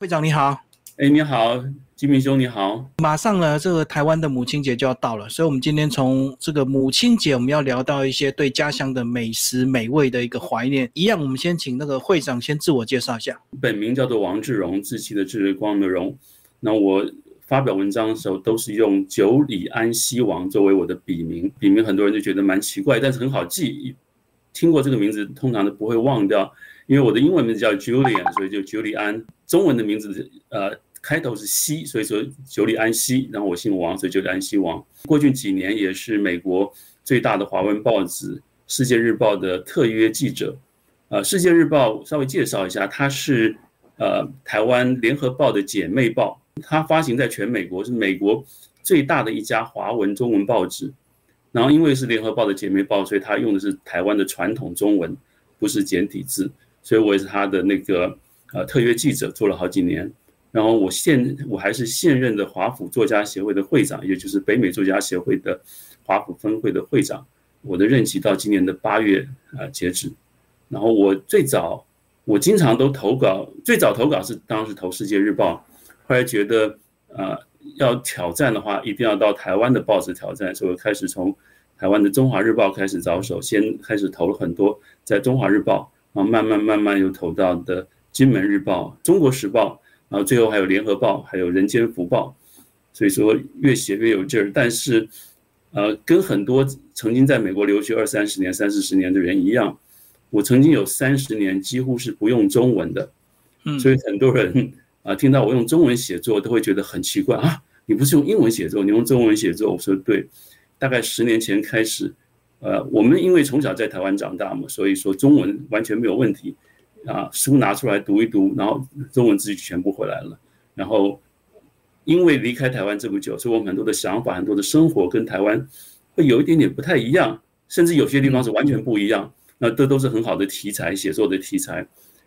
会长你好，哎，你好，金明兄你好。马上呢，这个台湾的母亲节就要到了，所以我们今天从这个母亲节，我们要聊到一些对家乡的美食美味的一个怀念。一样，我们先请那个会长先自我介绍一下。本名叫做王志荣，志气的志，光的荣。那我发表文章的时候都是用九里安西王作为我的笔名，笔名很多人就觉得蛮奇怪，但是很好记，听过这个名字通常都不会忘掉。因为我的英文名字叫 Julian，所以就 Julian。中文的名字呃开头是西，所以说 Julian 西。然后我姓王，所以九里安西王。过去几年也是美国最大的华文报纸《世界日报》的特约记者。呃，《世界日报》稍微介绍一下，它是呃台湾《联合报》的姐妹报，它发行在全美国，是美国最大的一家华文中文报纸。然后因为是《联合报》的姐妹报，所以它用的是台湾的传统中文，不是简体字。所以我也是他的那个呃特约记者，做了好几年。然后我现我还是现任的华府作家协会的会长，也就是北美作家协会的华府分会的会长。我的任期到今年的八月啊截止。然后我最早我经常都投稿，最早投稿是当时投《世界日报》，后来觉得呃要挑战的话，一定要到台湾的报纸挑战，所以我开始从台湾的《中华日报》开始着手，先开始投了很多在《中华日报》。然后慢慢慢慢又投到的《金门日报》《中国时报》，然后最后还有《联合报》，还有《人间福报》，所以说越写越有劲儿。但是，呃，跟很多曾经在美国留学二三十年、三四十年的人一样，我曾经有三十年几乎是不用中文的。嗯，所以很多人啊，听到我用中文写作，都会觉得很奇怪啊，你不是用英文写作，你用中文写作？我说对，大概十年前开始。呃，我们因为从小在台湾长大嘛，所以说中文完全没有问题，啊，书拿出来读一读，然后中文字就全部回来了。然后因为离开台湾这么久，所以我们很多的想法、很多的生活跟台湾会有一点点不太一样，甚至有些地方是完全不一样。那这都是很好的题材，写作的题材。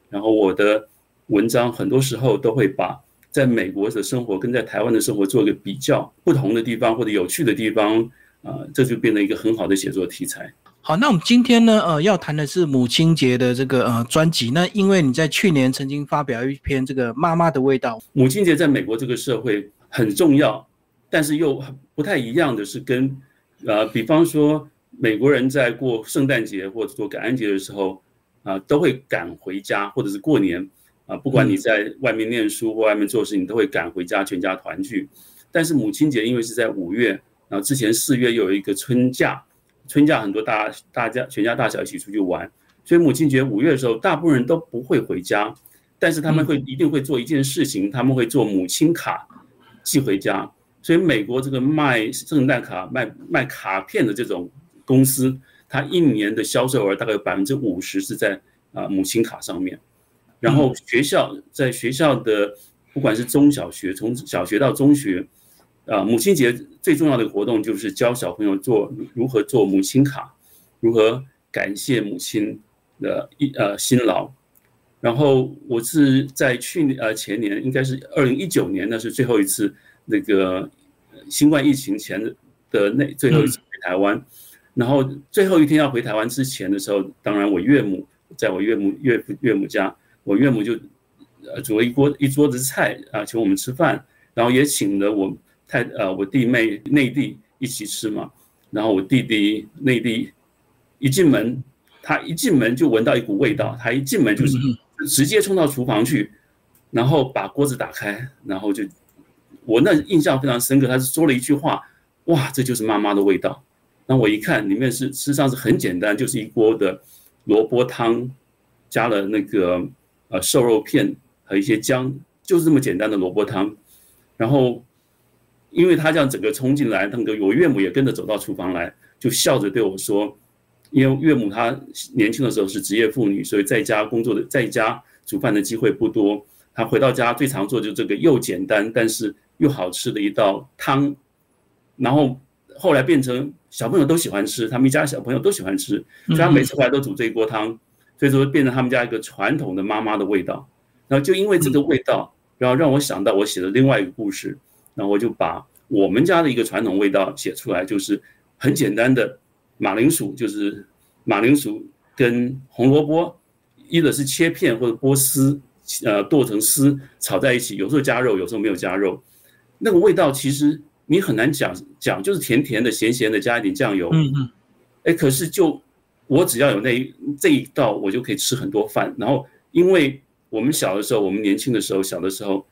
然后我的文章很多时候都会把在美国的生活跟在台湾的生活做一个比较，不同的地方或者有趣的地方。啊，这就变成一个很好的写作题材。好，那我们今天呢，呃，要谈的是母亲节的这个呃专辑。那因为你在去年曾经发表一篇这个《妈妈的味道》，母亲节在美国这个社会很重要，但是又不太一样的是，跟呃，比方说美国人在过圣诞节或者说感恩节的时候，啊，都会赶回家，或者是过年啊，不管你在外面念书或外面做事，你都会赶回家，全家团聚。但是母亲节因为是在五月。然后之前四月又有一个春假，春假很多大大家全家大小一起出去玩，所以母亲节五月的时候，大部分人都不会回家，但是他们会一定会做一件事情，他们会做母亲卡寄回家。所以美国这个卖圣诞卡、卖卖卡片的这种公司，它一年的销售额大概有百分之五十是在啊母亲卡上面。然后学校在学校的不管是中小学，从小学到中学。啊，母亲节最重要的活动就是教小朋友做如何做母亲卡，如何感谢母亲的一呃辛劳。然后我是在去年呃前年，应该是二零一九年，那是最后一次那个新冠疫情前的的那最后一次回台湾。然后最后一天要回台湾之前的时候，当然我岳母在我岳母岳父岳母家，我岳母就呃煮了一锅一桌子菜啊，请我们吃饭，然后也请了我。太呃，我弟妹内地一起吃嘛，然后我弟弟内地一进门，他一进门就闻到一股味道，他一进门就是直接冲到厨房去，然后把锅子打开，然后就我那印象非常深刻，他是说了一句话，哇，这就是妈妈的味道。那我一看里面是实际上是很简单，就是一锅的萝卜汤，加了那个呃瘦肉片和一些姜，就是这么简单的萝卜汤，然后。因为他这样整个冲进来，那个我岳母也跟着走到厨房来，就笑着对我说：“因为岳母她年轻的时候是职业妇女，所以在家工作的，在家煮饭的机会不多。她回到家最常做就这个又简单但是又好吃的一道汤。然后后来变成小朋友都喜欢吃，他们一家小朋友都喜欢吃，所以她每次回来都煮这一锅汤，所以说变成他们家一个传统的妈妈的味道。然后就因为这个味道，然后让我想到我写的另外一个故事。”那我就把我们家的一个传统味道写出来，就是很简单的马铃薯，就是马铃薯跟红萝卜，一个是切片或者剥丝，呃剁成丝炒在一起，有时候加肉，有时候没有加肉，那个味道其实你很难讲讲，就是甜甜的、咸咸的，加一点酱油。嗯嗯，哎，可是就我只要有那这一道，我就可以吃很多饭。然后，因为我们小的时候，我们年轻的时候，小的时候，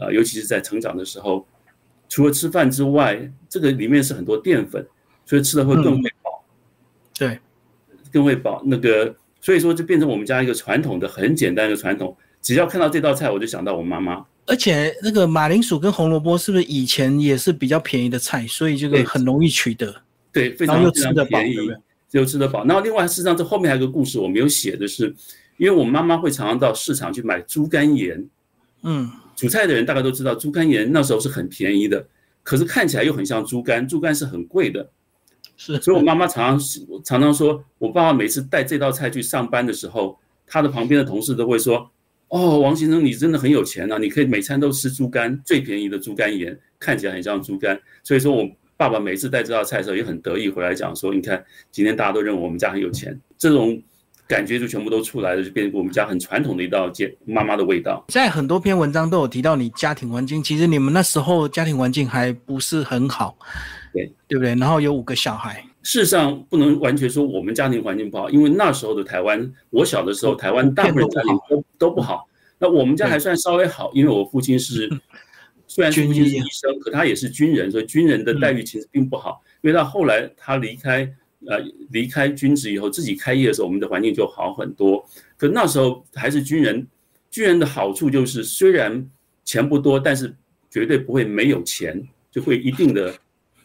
呃，尤其是在成长的时候，除了吃饭之外，这个里面是很多淀粉，所以吃的会更会饱。对，更会饱。那个，所以说就变成我们家一个传统的很简单的传统。只要看到这道菜，我就想到我妈妈。而且那个马铃薯跟红萝卜是不是以前也是比较便宜的菜，所以这个很容易取得。对，非常非常便宜，又吃得饱。然后另外，事实上这后面还有个故事我没有写的是，因为我妈妈会常常到市场去买猪肝盐。嗯，煮菜的人大概都知道，猪肝盐那时候是很便宜的，可是看起来又很像猪肝，猪肝是很贵的。是，所以我妈妈常常常常说，我爸爸每次带这道菜去上班的时候，他的旁边的同事都会说。哦，王先生，你真的很有钱啊！你可以每餐都吃猪肝，最便宜的猪肝盐，看起来很像猪肝。所以说我爸爸每次带这道菜的时候也很得意，回来讲说：“你看，今天大家都认为我们家很有钱。”这种感觉就全部都出来了，就变成我们家很传统的一道家妈妈的味道。在很多篇文章都有提到你家庭环境，其实你们那时候家庭环境还不是很好，对对不对？然后有五个小孩。事实上，不能完全说我们家庭环境不好，因为那时候的台湾，我小的时候，台湾大部分家庭都都不好。那我们家还算稍微好，因为我父亲是 虽然父亲是医生，可他也是军人，所以军人的待遇其实并不好。因为到后来他离开呃离开军职以后，自己开业的时候，我们的环境就好很多。可那时候还是军人，军人的好处就是虽然钱不多，但是绝对不会没有钱，就会一定的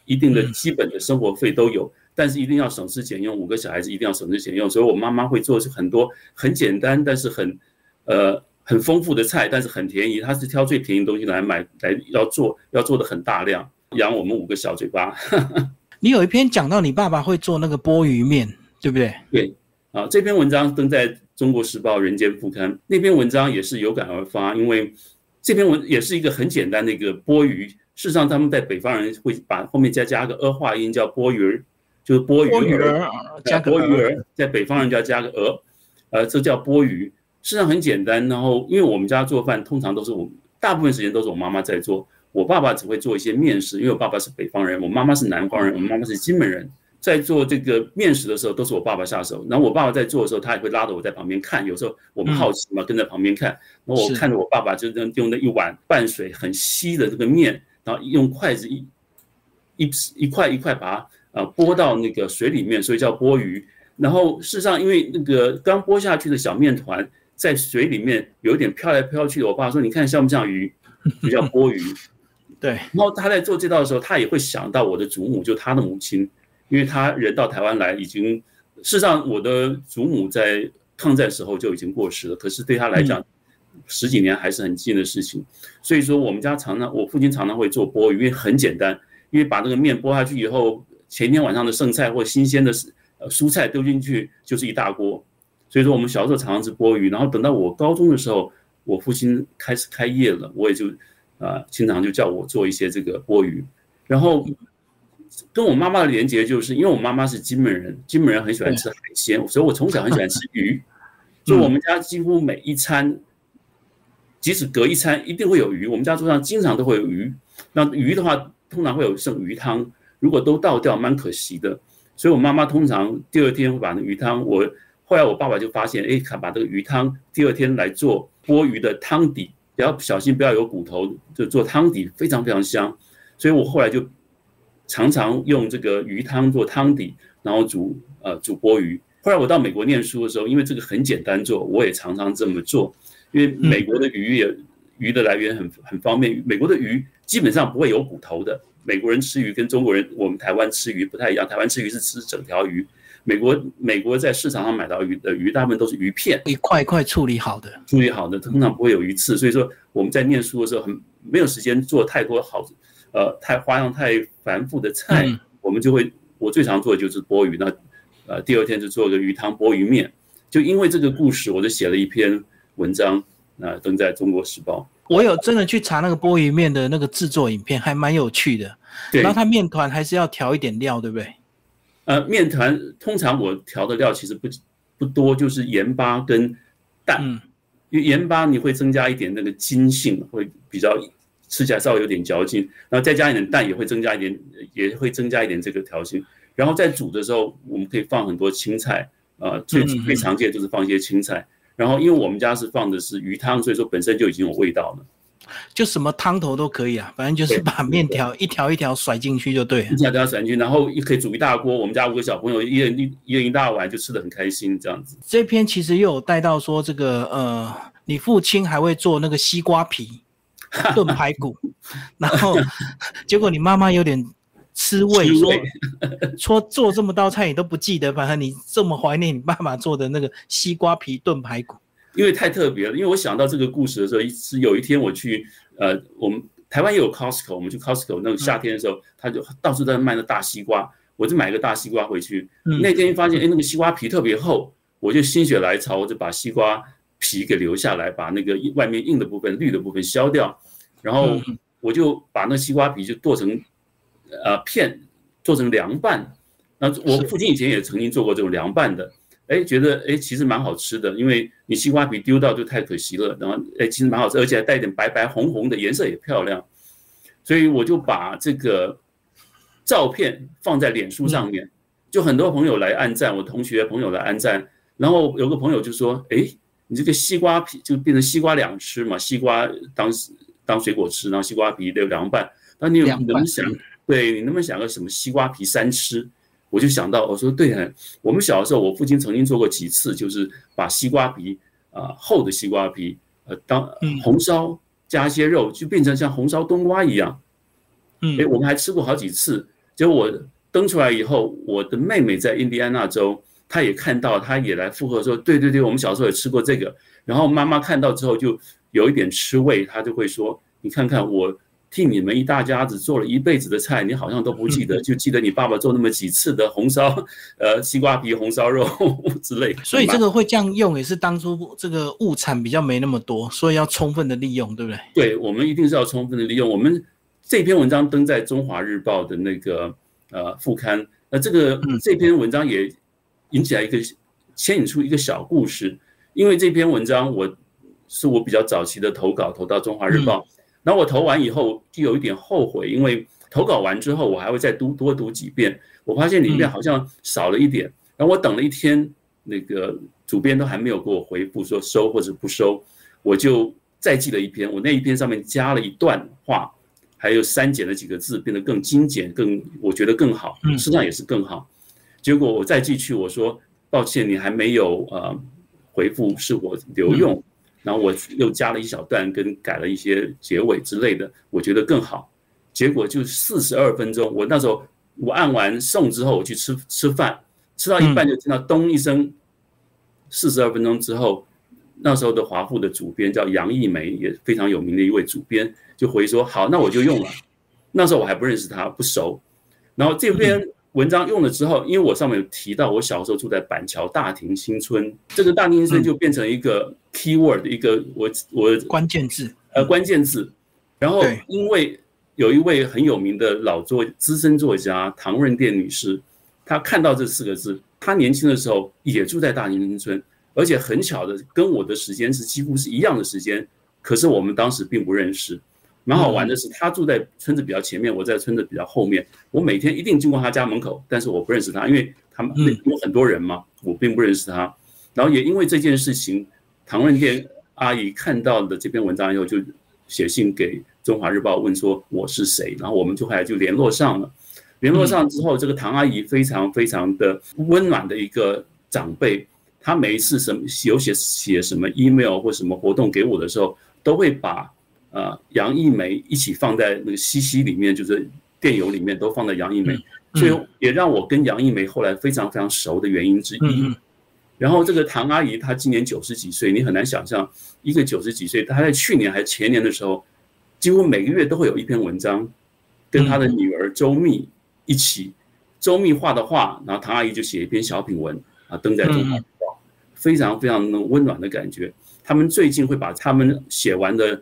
一定的基本的生活费都有。但是一定要省吃俭用，五个小孩子一定要省吃俭用，所以我妈妈会做很多很简单，但是很，呃，很丰富的菜，但是很便宜。她是挑最便宜的东西来买，来要做，要做的很大量，养我们五个小嘴巴。你有一篇讲到你爸爸会做那个波鱼面，对不对？对，啊，这篇文章登在中国时报人间副刊，那篇文章也是有感而发，因为这篇文也是一个很简单的一个波鱼。事实上，他们在北方人会把后面再加个儿化音，叫波鱼。就是波鱼儿，加波鱼儿，在北方人家加个儿，呃，这叫波鱼。实上很简单。然后，因为我们家做饭通常都是我，大部分时间都是我妈妈在做。我爸爸只会做一些面食，因为我爸爸是北方人，我妈妈是南方人，我妈妈是金门人。在做这个面食的时候，都是我爸爸下手。然后我爸爸在做的时候，他也会拉着我在旁边看。有时候我们好奇嘛，跟在旁边看。然后我看着我爸爸就用那一碗半水很稀的这个面，然后用筷子一一一块一块把它。啊，拨到那个水里面，所以叫拨鱼。然后事实上，因为那个刚拨下去的小面团在水里面有一点飘来飘去的，我爸说：“你看像不像鱼？”就叫拨鱼。对。然后他在做这道的时候，他也会想到我的祖母，就他的母亲，因为他人到台湾来已经，事实上我的祖母在抗战时候就已经过世了，可是对他来讲，十几年还是很近的事情。所以说，我们家常常，我父亲常常会做拨鱼，因为很简单，因为把那个面拨下去以后。前天晚上的剩菜或新鲜的呃蔬菜丢进去就是一大锅，所以说我们小时候常常吃钵鱼，然后等到我高中的时候，我父亲开始开业了，我也就啊经常就叫我做一些这个钵鱼，然后跟我妈妈的连接就是因为我妈妈是金门人，金门人很喜欢吃海鲜，所以我从小很喜欢吃 鱼，所以我们家几乎每一餐，即使隔一餐一定会有鱼，我们家桌上经常都会有鱼，那鱼的话通常会有剩鱼汤。如果都倒掉，蛮可惜的。所以我妈妈通常第二天会把那鱼汤，我后来我爸爸就发现，哎，他把这个鱼汤第二天来做钵鱼的汤底，要小心不要有骨头，就做汤底非常非常香。所以我后来就常常用这个鱼汤做汤底，然后煮呃煮钵鱼。后来我到美国念书的时候，因为这个很简单做，我也常常这么做。因为美国的鱼也鱼的来源很很方便，美国的鱼基本上不会有骨头的。美国人吃鱼跟中国人，我们台湾吃鱼不太一样。台湾吃鱼是吃整条鱼，美国美国在市场上买到鱼的鱼，大部分都是鱼片，一块一块处理好的，处理好的，通常不会有鱼刺。所以说我们在念书的时候，很没有时间做太多好，呃，太花样太繁复的菜，我们就会我最常做的就是剥鱼。那呃，第二天就做个鱼汤剥鱼面。就因为这个故事，我就写了一篇文章，那登在中国时报。我有真的去查那个波鱼面的那个制作影片，还蛮有趣的。对，然后它面团还是要调一点料，对不对？呃，面团通常我调的料其实不不多，就是盐巴跟蛋。因为盐巴你会增加一点那个筋性，会比较吃起来稍微有点嚼劲，然后再加一点蛋也会增加一点，也会增加一点这个调性。然后在煮的时候，我们可以放很多青菜，呃，最最常见就是放一些青菜。然后因为我们家是放的是鱼汤，所以说本身就已经有味道了。就什么汤头都可以啊，反正就是把面条一条一条甩进去就对了。一条一条甩进去，然后也可以煮一大锅。我们家五个小朋友，一人一一人一大碗，就吃的很开心这样子。这篇其实又有带到说这个呃，你父亲还会做那个西瓜皮 炖排骨，然后 结果你妈妈有点吃味，说说做这么道菜你都不记得，反正你这么怀念你爸爸做的那个西瓜皮炖排骨。因为太特别了，因为我想到这个故事的时候，是有一天我去，呃，我们台湾也有 Costco，我们去 Costco 那个夏天的时候，他就到处在卖那大西瓜，我就买一个大西瓜回去。那天发现，哎，那个西瓜皮特别厚，我就心血来潮，我就把西瓜皮给留下来，把那个外面硬的部分、绿的部分削掉，然后我就把那西瓜皮就剁成呃片，做成凉拌。那我父亲以前也曾经做过这种凉拌的。哎，觉得哎，其实蛮好吃的，因为你西瓜皮丢到就太可惜了。然后哎，其实蛮好吃，而且还带点白白红红的，颜色也漂亮。所以我就把这个照片放在脸书上面，就很多朋友来按赞，我同学朋友来按赞。然后有个朋友就说：“哎，你这个西瓜皮就变成西瓜两吃嘛，西瓜当当水果吃，然后西瓜皮的凉拌。那你有能不能想，对你能不能想个什么西瓜皮三吃？”我就想到，我说对啊，我们小的时候，我父亲曾经做过几次，就是把西瓜皮啊厚的西瓜皮，呃，当红烧加一些肉，就变成像红烧冬瓜一样。嗯，哎，我们还吃过好几次。结果我登出来以后，我的妹妹在印第安纳州，她也看到，她也来附和说，对对对，我们小时候也吃过这个。然后妈妈看到之后，就有一点吃味，她就会说，你看看我。替你们一大家子做了一辈子的菜，你好像都不记得，就记得你爸爸做那么几次的红烧，呃，西瓜皮红烧肉之类。所以这个会这样用，也是当初这个物产比较没那么多，所以要充分的利用，对不对？对，我们一定是要充分的利用。我们这篇文章登在《中华日报》的那个呃副刊，那这个这篇文章也引起来一个牵引出一个小故事，因为这篇文章我是我比较早期的投稿，投到《中华日报》。然后我投完以后就有一点后悔，因为投稿完之后我还会再读多读几遍，我发现里面好像少了一点。然后我等了一天，那个主编都还没有给我回复说收或者不收，我就再寄了一篇。我那一篇上面加了一段话，还有删减了几个字，变得更精简，更我觉得更好，实际上也是更好。结果我再寄去，我说抱歉，你还没有呃回复，是我留用。然后我又加了一小段，跟改了一些结尾之类的，我觉得更好。结果就四十二分钟，我那时候我按完送之后，我去吃吃饭，吃到一半就听到咚一声。四十二分钟之后，那时候的华富的主编叫杨艺梅，也非常有名的一位主编，就回说：“好，那我就用了。”那时候我还不认识他，不熟。然后这边。文章用了之后，因为我上面有提到，我小时候住在板桥大庭新村，这个大庭新村就变成一个 key word，一个我我关键字，呃关键字。然后因为有一位很有名的老作资深作家唐润殿女士，她看到这四个字，她年轻的时候也住在大庭新村，而且很巧的跟我的时间是几乎是一样的时间，可是我们当时并不认识。蛮好玩的是，他住在村子比较前面，我在村子比较后面。我每天一定经过他家门口，但是我不认识他，因为他们有很多人嘛，我并不认识他。然后也因为这件事情，唐润店阿姨看到了这篇文章以后，就写信给《中华日报》问说我是谁，然后我们就后来就联络上了。联络上之后，这个唐阿姨非常非常的温暖的一个长辈，她每一次什么有写写什么 email 或什么活动给我的时候，都会把。呃，杨一梅一起放在那个西西里面，就是电邮里面都放在杨一梅，所以也让我跟杨一梅后来非常非常熟的原因之一。然后这个唐阿姨她今年九十几岁，你很难想象一个九十几岁，她在去年还是前年的时候，几乎每个月都会有一篇文章，跟她的女儿周密一起，周密画的画，然后唐阿姨就写一篇小品文啊，登在《中华日报》，非常非常温暖的感觉。他们最近会把他们写完的。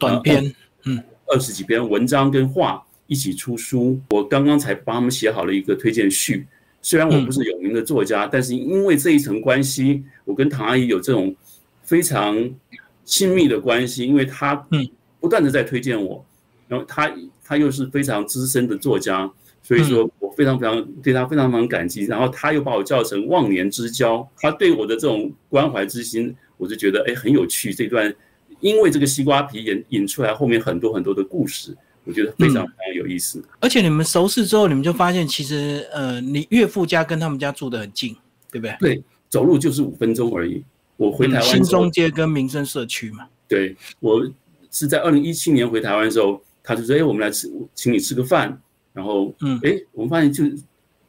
短篇，嗯，二十几篇文章跟画一起出书。我刚刚才帮他们写好了一个推荐序。虽然我不是有名的作家，但是因为这一层关系，我跟唐阿姨有这种非常亲密的关系，因为她嗯不断的在推荐我，然后她她又是非常资深的作家，所以说我非常非常对她非常非常感激。然后她又把我叫成忘年之交，她对我的这种关怀之心，我就觉得哎很有趣。这段因为这个西瓜皮引引出来后面很多很多的故事，我觉得非常非常有意思。而且你们熟识之后，你们就发现其实呃，你岳父家跟他们家住得很近，对不对？对，走路就是五分钟而已。我回台湾嗯新中街跟民生社区嘛。对我是在二零一七年回台湾的时候，他就说：“哎，我们来吃，请你吃个饭。”然后，嗯哎，我们发现就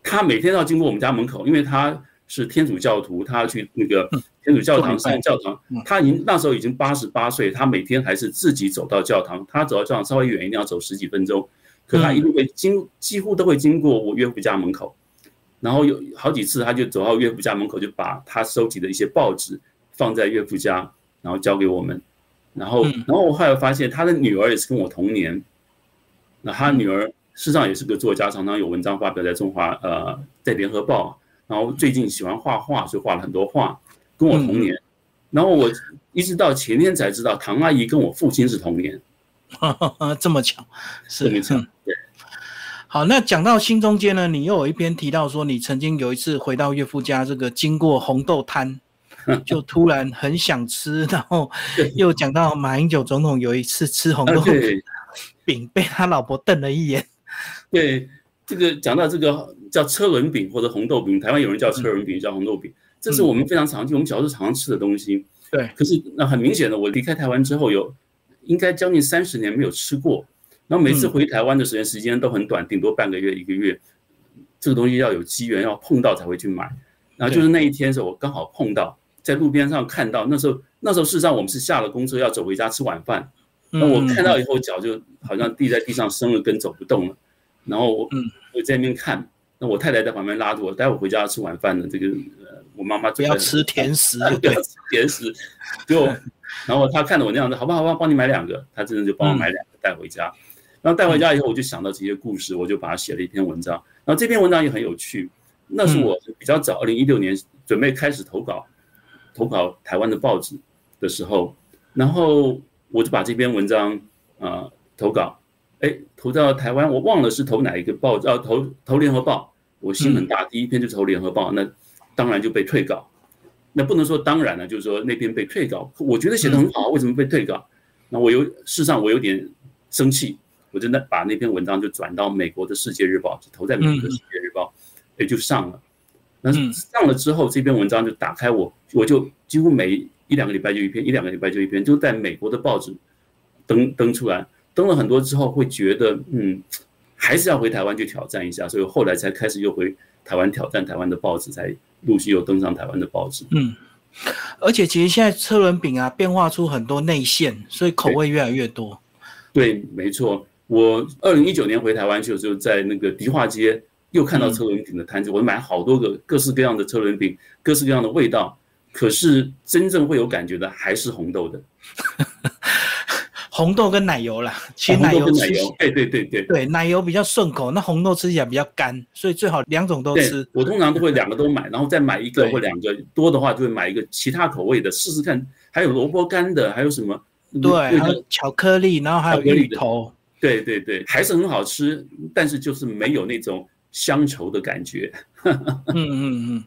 他每天都要经过我们家门口，因为他是天主教徒，他去那个天主教堂上教堂嗯。他已经那时候已经八十八岁，他每天还是自己走到教堂。他走到教堂稍微远一点，要走十几分钟，可他一路会经几乎都会经过我岳父家门口。然后有好几次，他就走到岳父家门口，就把他收集的一些报纸放在岳父家，然后交给我们。然后，嗯然后我后来发现他的女儿也是跟我同年，那他女儿事实上也是个作家，常常有文章发表在中华呃在联合报，然后最近喜欢画画，所以画了很多画，跟我同年。然后我一直到前天才知道，唐阿姨跟我父亲是同年，这么巧，是嗯对。好，那讲到新中间呢，你又有一篇提到说，你曾经有一次回到岳父家，这个经过红豆摊，就突然很想吃，然后又讲到马英九总统有一次吃红啊豆对饼，被他老婆瞪了一眼。对，这个讲到这个叫车轮饼或者红豆饼，台湾有人叫车轮饼，叫红豆饼，这是我们非常常见，我们小时候常常吃的东西。对，可是那很明显的，我离开台湾之后有应该将近三十年没有吃过，然后每次回台湾的时间时间都很短，顶多半个月一个月。这个东西要有机缘，要碰到才会去买。然后就是那一天的时候，我刚好碰到，在路边上看到，那时候那时候事实上我们是下了公车要走回家吃晚饭，那我看到以后脚就好像地在地上生了根走不动了，然后我嗯我在那边看，那我太太在旁边拉着我，待会回家要吃晚饭的这个呃我妈妈不要吃甜食，不对要，吃甜食，就然后她看着我那样子，好吧好吧，帮你买两个，她真的就帮我买两个带回家，然后带回家以后我就想到这些故事，我就把它写了一篇文章，然后这篇文章也很有趣，那是我比较早，二零一六年准备开始投稿，投稿台湾的报纸的时候，然后我就把这篇文章啊、呃投稿，哎，投到台湾，我忘了是投哪一个报纸，啊，投投联合报，我心很大，第一篇就投联合报，那当然就被退稿。那不能说当然了，就是说那篇被退稿，我觉得写的很好，为什么被退稿？那我有事实上我有点生气，我真的把那篇文章就转到美国的《世界日报》，就投在美国的《世界日报》，也就上了。那嗯上了之后，这篇文章就打开我，我就几乎每一两个礼拜就一篇，一两个礼拜就一篇，就在美国的报纸登登出来，登了很多之后，会觉得嗯，还是要回台湾去挑战一下，所以后来才开始又回台湾挑战台湾的报纸，才陆续又登上台湾的报纸。嗯。而且其实现在车轮饼啊，变化出很多内馅，所以口味越来越多。对，没错。我二零一九年回台湾去的时候，在那个迪化街又看到车轮饼的摊子，我买好多个各式各样的车轮饼，各式各样的味道。可是真正会有感觉的还是红豆的，红豆跟奶油啦，其实红奶油吃豆跟奶油，对对对对。对奶油比较顺口，那红豆吃起来比较干，所以最好两种都吃。，我通常都会两个都买，然后再买一个或两个，多的话就会买一个其他口味的试试看。还有萝卜干的，还有什么？对，那个还有巧克力，然后还有芋头。对对对，还是很好吃，但是就是没有那种乡愁的感觉。嗯嗯嗯，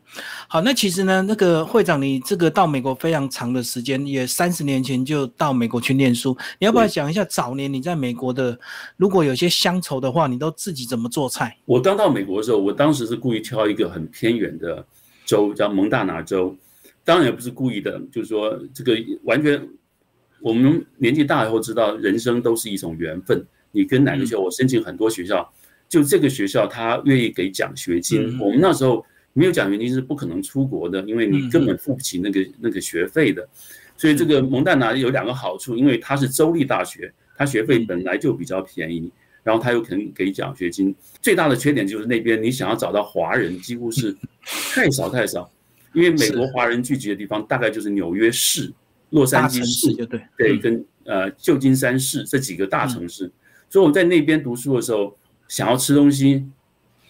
好，那其实呢，那个会长，你这个到美国非常长的时间，也三十年前就到美国去念书，你要不要对讲一下早年你在美国的，如果有些乡愁的话，你都自己怎么做菜？我刚到美国的时候，我当时是故意挑一个很偏远的州，叫蒙大拿州。当然也不是故意的，就是说这个完全，我们年纪大以后知道，人生都是一种缘分。你跟哪个学校，我申请很多学校，就这个学校他愿意给奖学金。嗯我们那时候没有奖学金是不可能出国的，因为你嗯根本付不起那个那个学费的。所以这个蒙大拿有两个好处，因为它是州立大学，它学费本来就比较便宜。然后它又可能给奖学金，最大的缺点就是那边你想要找到华人几乎是太少太少，因为美国华人聚集的地方大概就是纽约市、洛杉矶市对，跟呃旧金山市这几个大城市。所以我在那边读书的时候，想要吃东西，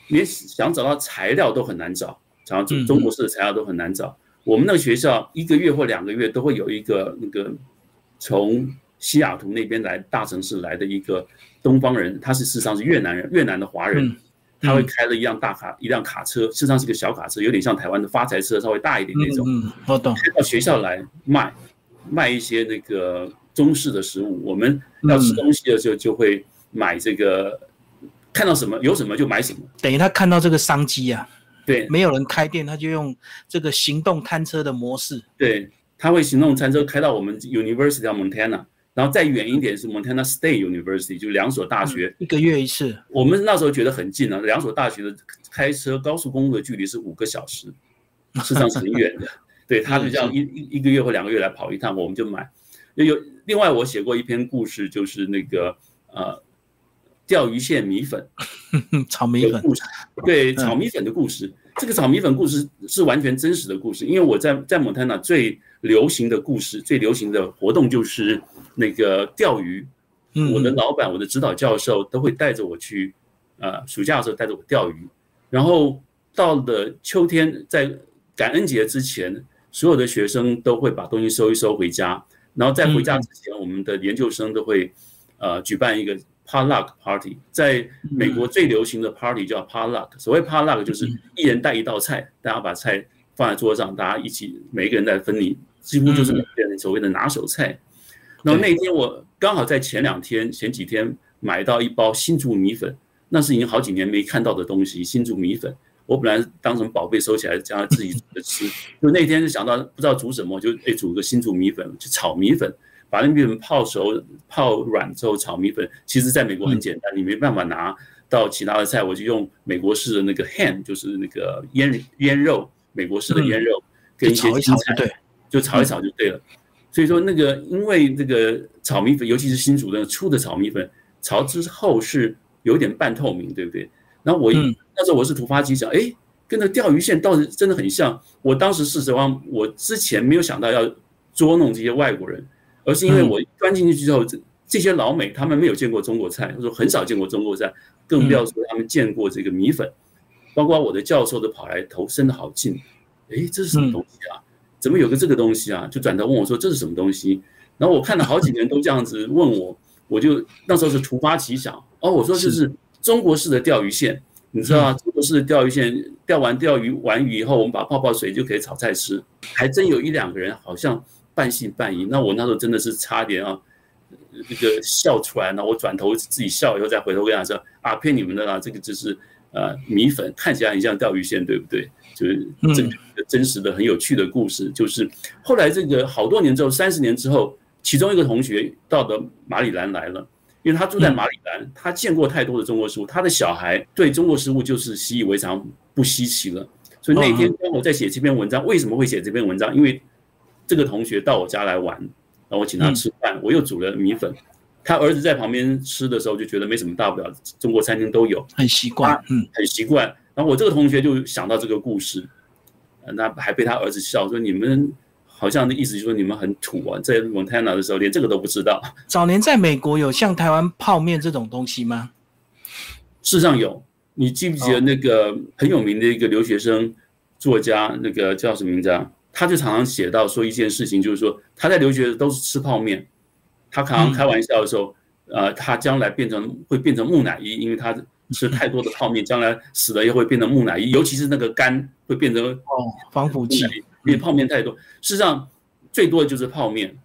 连想找到材料都很难找，想要中嗯中国式的材料都很难找。我们那个学校一个月或两个月都会有一个那个从西雅图那边来大城市来的一个东方人，他是事实上是越南人，越南的华人，他会开了一辆大卡一辆卡车，事实上是个小卡车，有点像台湾的发财车，稍微大一点那种。嗯，我懂。到学校来卖卖一些那个中式的食物，我们要吃东西的时候就会买这个，看到什么有什么就买什么，等于他看到这个商机啊。对，没有人开店，他就用这个行动摊车的模式。对，他会行动摊车开到我们 University of Montana，然后再远一点是 Montana State University，就两所大学，一个月一次。我们那时候觉得很近啊，两所大学的开车高速公路的距离是五个小时，实际上是很远的。对，他就这样一一一个月或两个月来跑一趟，我们就买。有另外，我写过一篇故事，就是那个呃。钓鱼线米粉，炒米粉故事，对炒米粉的故事，这个炒米粉故事是完全真实的故事。因为我在在蒙特纳最流行的故事，最流行的活动就是那个钓鱼。我的老板，我的指导教授都会带着我去，呃，暑假的时候带着我钓鱼。然后到了秋天，在感恩节之前，所有的学生都会把东西收一收回家。然后在回家之前，我们的研究生都会呃举办一个。Potluck Party 在美国最流行的 Party 叫 Potluck，所谓 Potluck 就是一人带一道菜，大家把菜放在桌上，大家一起每个人在分你，几乎就是每个人所谓的拿手菜。然后那天我刚好在前两天、前几天买到一包新竹米粉，那是已经好几年没看到的东西。新竹米粉，我本来当成宝贝收起来，将来自己煮着吃。就那天就想到不知道煮什么，就哎煮个新竹米粉，就炒米粉。把那米粉泡熟、泡软之后炒米粉，其实在美国很简单，你没办法拿到其他的菜，我就用美国式的那个 ham，就是那个腌腌肉，美国式的腌肉，跟一些青菜，对，就炒一炒就对了。所以说那个，因为这个炒米粉，尤其是新煮的粗的炒米粉，炒之后是有点半透明，对不对？然后我一那时候我是突发奇想，哎，跟那钓鱼线倒是真的很像。我当时事实上，我之前没有想到要捉弄这些外国人。而是因为我钻进去之后，这这些老美他们没有见过中国菜，或者说很少见过中国菜，更不要说他们见过这个米粉。包括我的教授都跑来头伸的好近，哎，这是什么东西啊？怎么有个这个东西啊？就转头问我说这是什么东西？然后我看了好几年都这样子 问我，我就那时候是突发奇想，哦，我说这是中国式的钓鱼线，你知道啊，中国式的钓鱼线，钓完钓鱼完鱼以后，我们把泡泡水就可以炒菜吃，还真有一两个人好像。半信半疑，那我那时候真的是差点啊，这个笑出来。那我转头自己笑以后，再回头跟他说啊，骗你们的啦，这个就是呃米粉，看起来很像钓鱼线，对不对？就是这个真实的很有趣的故事。就是后来这个好多年之后，三十年之后，其中一个同学到的马里兰来了，因为他住在马里兰，他见过太多的中国食物，他的小孩对中国食物就是习以为常，不稀奇了。所以那天当我在写这篇文章，为什么会写这篇文章？因为这个同学到我家来玩，然后我请他吃饭，我又煮了米粉。他儿子在旁边吃的时候就觉得没什么大不了，中国餐厅都有，很习惯，嗯，很习惯。然后我这个同学就想到这个故事，那还被他儿子笑说：“你们好像的意思就是说你们很土啊，在蒙特纳的时候连这个都不知道。”早年在美国有像台湾泡面这种东西吗？事实上有，你记不记得那个很有名的一个留学生作家，那个叫什么名字啊？他就常常写到说一件事情，就是说他在留学都是吃泡面，他常常开玩笑的时候，呃，他将来变成会变成木乃伊，因为他吃太多的泡面，将来死了也会变成木乃伊，尤其是那个肝会变成哦防腐剂，因为泡面太多。事实上，最多的就是泡面。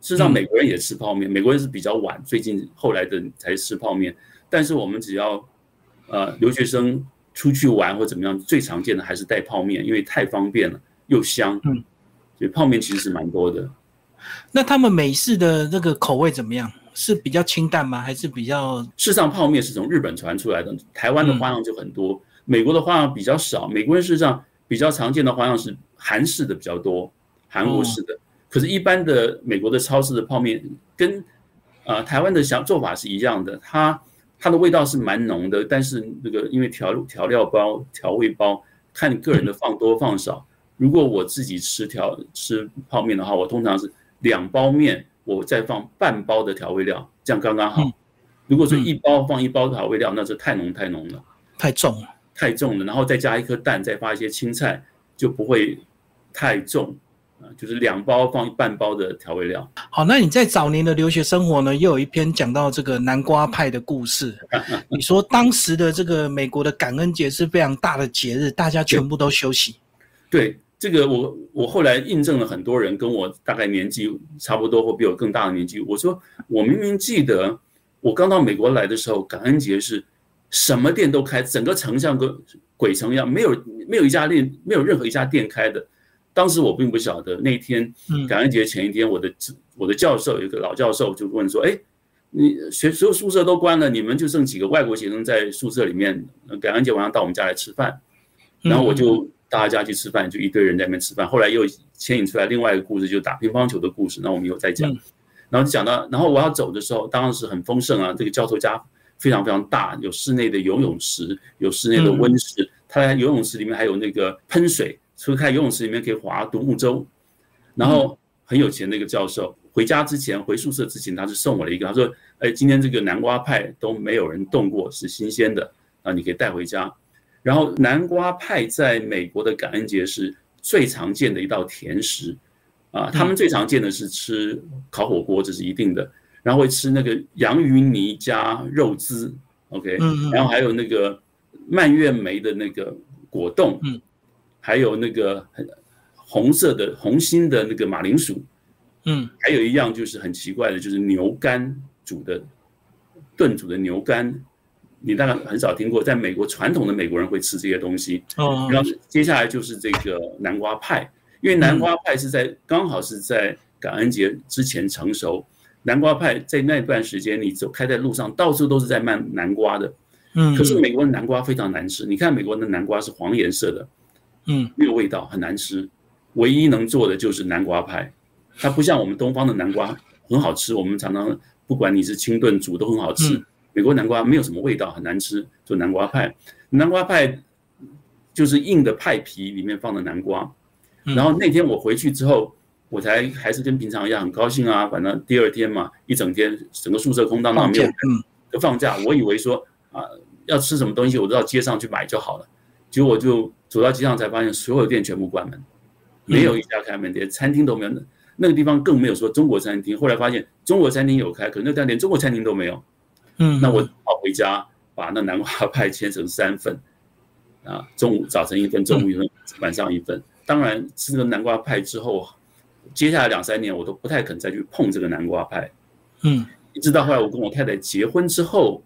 事实上，美国人也吃泡面，美国人是比较晚，最近后来的才吃泡面。但是我们只要呃留学生出去玩或怎么样，最常见的还是带泡面，因为太方便了。又香，嗯，所以泡面其实是蛮多的。那他们美式的那个口味怎么样？是比较清淡吗？还是比较？事实上，泡面是从日本传出来的，台湾的花样就很多，美国的花样比较少。美国人事实上比较常见的花样是韩式的比较多，韩国式的。可是，一般的美国的超市的泡面跟呃台湾的想做法是一样的，它它的味道是蛮浓的，但是那个因为调调料包、调味包。看你个人的放多放少。如果我自己吃调吃泡面的话，我通常是两包面，我再放半包的调味料，这样刚刚好。如果说一包放一包调味料，那是太浓太浓了，太重了，太重了。然后再加一颗蛋，再发一些青菜，就不会太重。啊，就是两包放半包的调味料。好，那你在早年的留学生活呢，又有一篇讲到这个南瓜派的故事。你说当时的这个美国的感恩节是非常大的节日，大家全部都休息。对，这个我我后来印证了很多人跟我大概年纪差不多或比我更大的年纪，我说我明明记得我刚到美国来的时候，感恩节是什么店都开，整个城像个鬼城一样，没有没有一家店，没有任何一家店开的。当时我并不晓得，那天感恩节前一天，我的我的教授有一个老教授就问说：“哎，你学所有宿舍都关了，你们就剩几个外国学生在宿舍里面，感恩节晚上到我们家来吃饭。”然后我就到他家去吃饭，就一堆人在那边吃饭。后来又牵引出来另外一个故事，就打乒乓球的故事。那我们以后再讲。然后讲到，然后我要走的时候，当时很丰盛啊，这个教授家非常非常大，有室内的游泳池，有室内的温室，他在游泳池里面还有那个喷水。除了开游泳池里面可以划独木舟，然后很有钱的一个教授回家之前回宿舍之前，他是送我了一个，他说：“哎，今天这个南瓜派都没有人动过，是新鲜的啊，你可以带回家。”然后南瓜派在美国的感恩节是最常见的一道甜食啊，他们最常见的是吃烤火锅，这是一定的，然后会吃那个洋芋泥加肉汁，OK，然后还有那个蔓越莓的那个果冻，嗯。还有那个很红色的红心的那个马铃薯，嗯，还有一样就是很奇怪的，就是牛肝煮的炖煮的牛肝，你大概很少听过，在美国传统的美国人会吃这些东西。哦，然后接下来就是这个南瓜派，因为南瓜派是在刚好是在感恩节之前成熟，南瓜派在那段时间你走开在路上，到处都是在卖南瓜的。嗯，可是美国的南瓜非常难吃，你看美国的南瓜是黄颜色的。嗯，没有味道，很难吃。唯一能做的就是南瓜派，它不像我们东方的南瓜很好吃。我们常常不管你是清炖煮都很好吃。美国南瓜没有什么味道，很难吃。就南瓜派，南瓜派就是硬的派皮里面放的南瓜。然后那天我回去之后，我才还是跟平常一样很高兴啊。反正第二天嘛，一整天整个宿舍空荡荡，没有人，就放假。我以为说啊，要吃什么东西，我都到街上去买就好了。结果我就。走到街上才发现，所有店全部关门，没有一家开门，连餐厅都没有。那那个地方更没有说中国餐厅。后来发现中国餐厅有开，可是那家连中国餐厅都没有。嗯，那我跑回家把那南瓜派切成三份，啊，中午早晨一份，中午一份，晚上一份。当然吃了南瓜派之后，接下来两三年我都不太肯再去碰这个南瓜派。嗯，一直到后来我跟我太太结婚之后，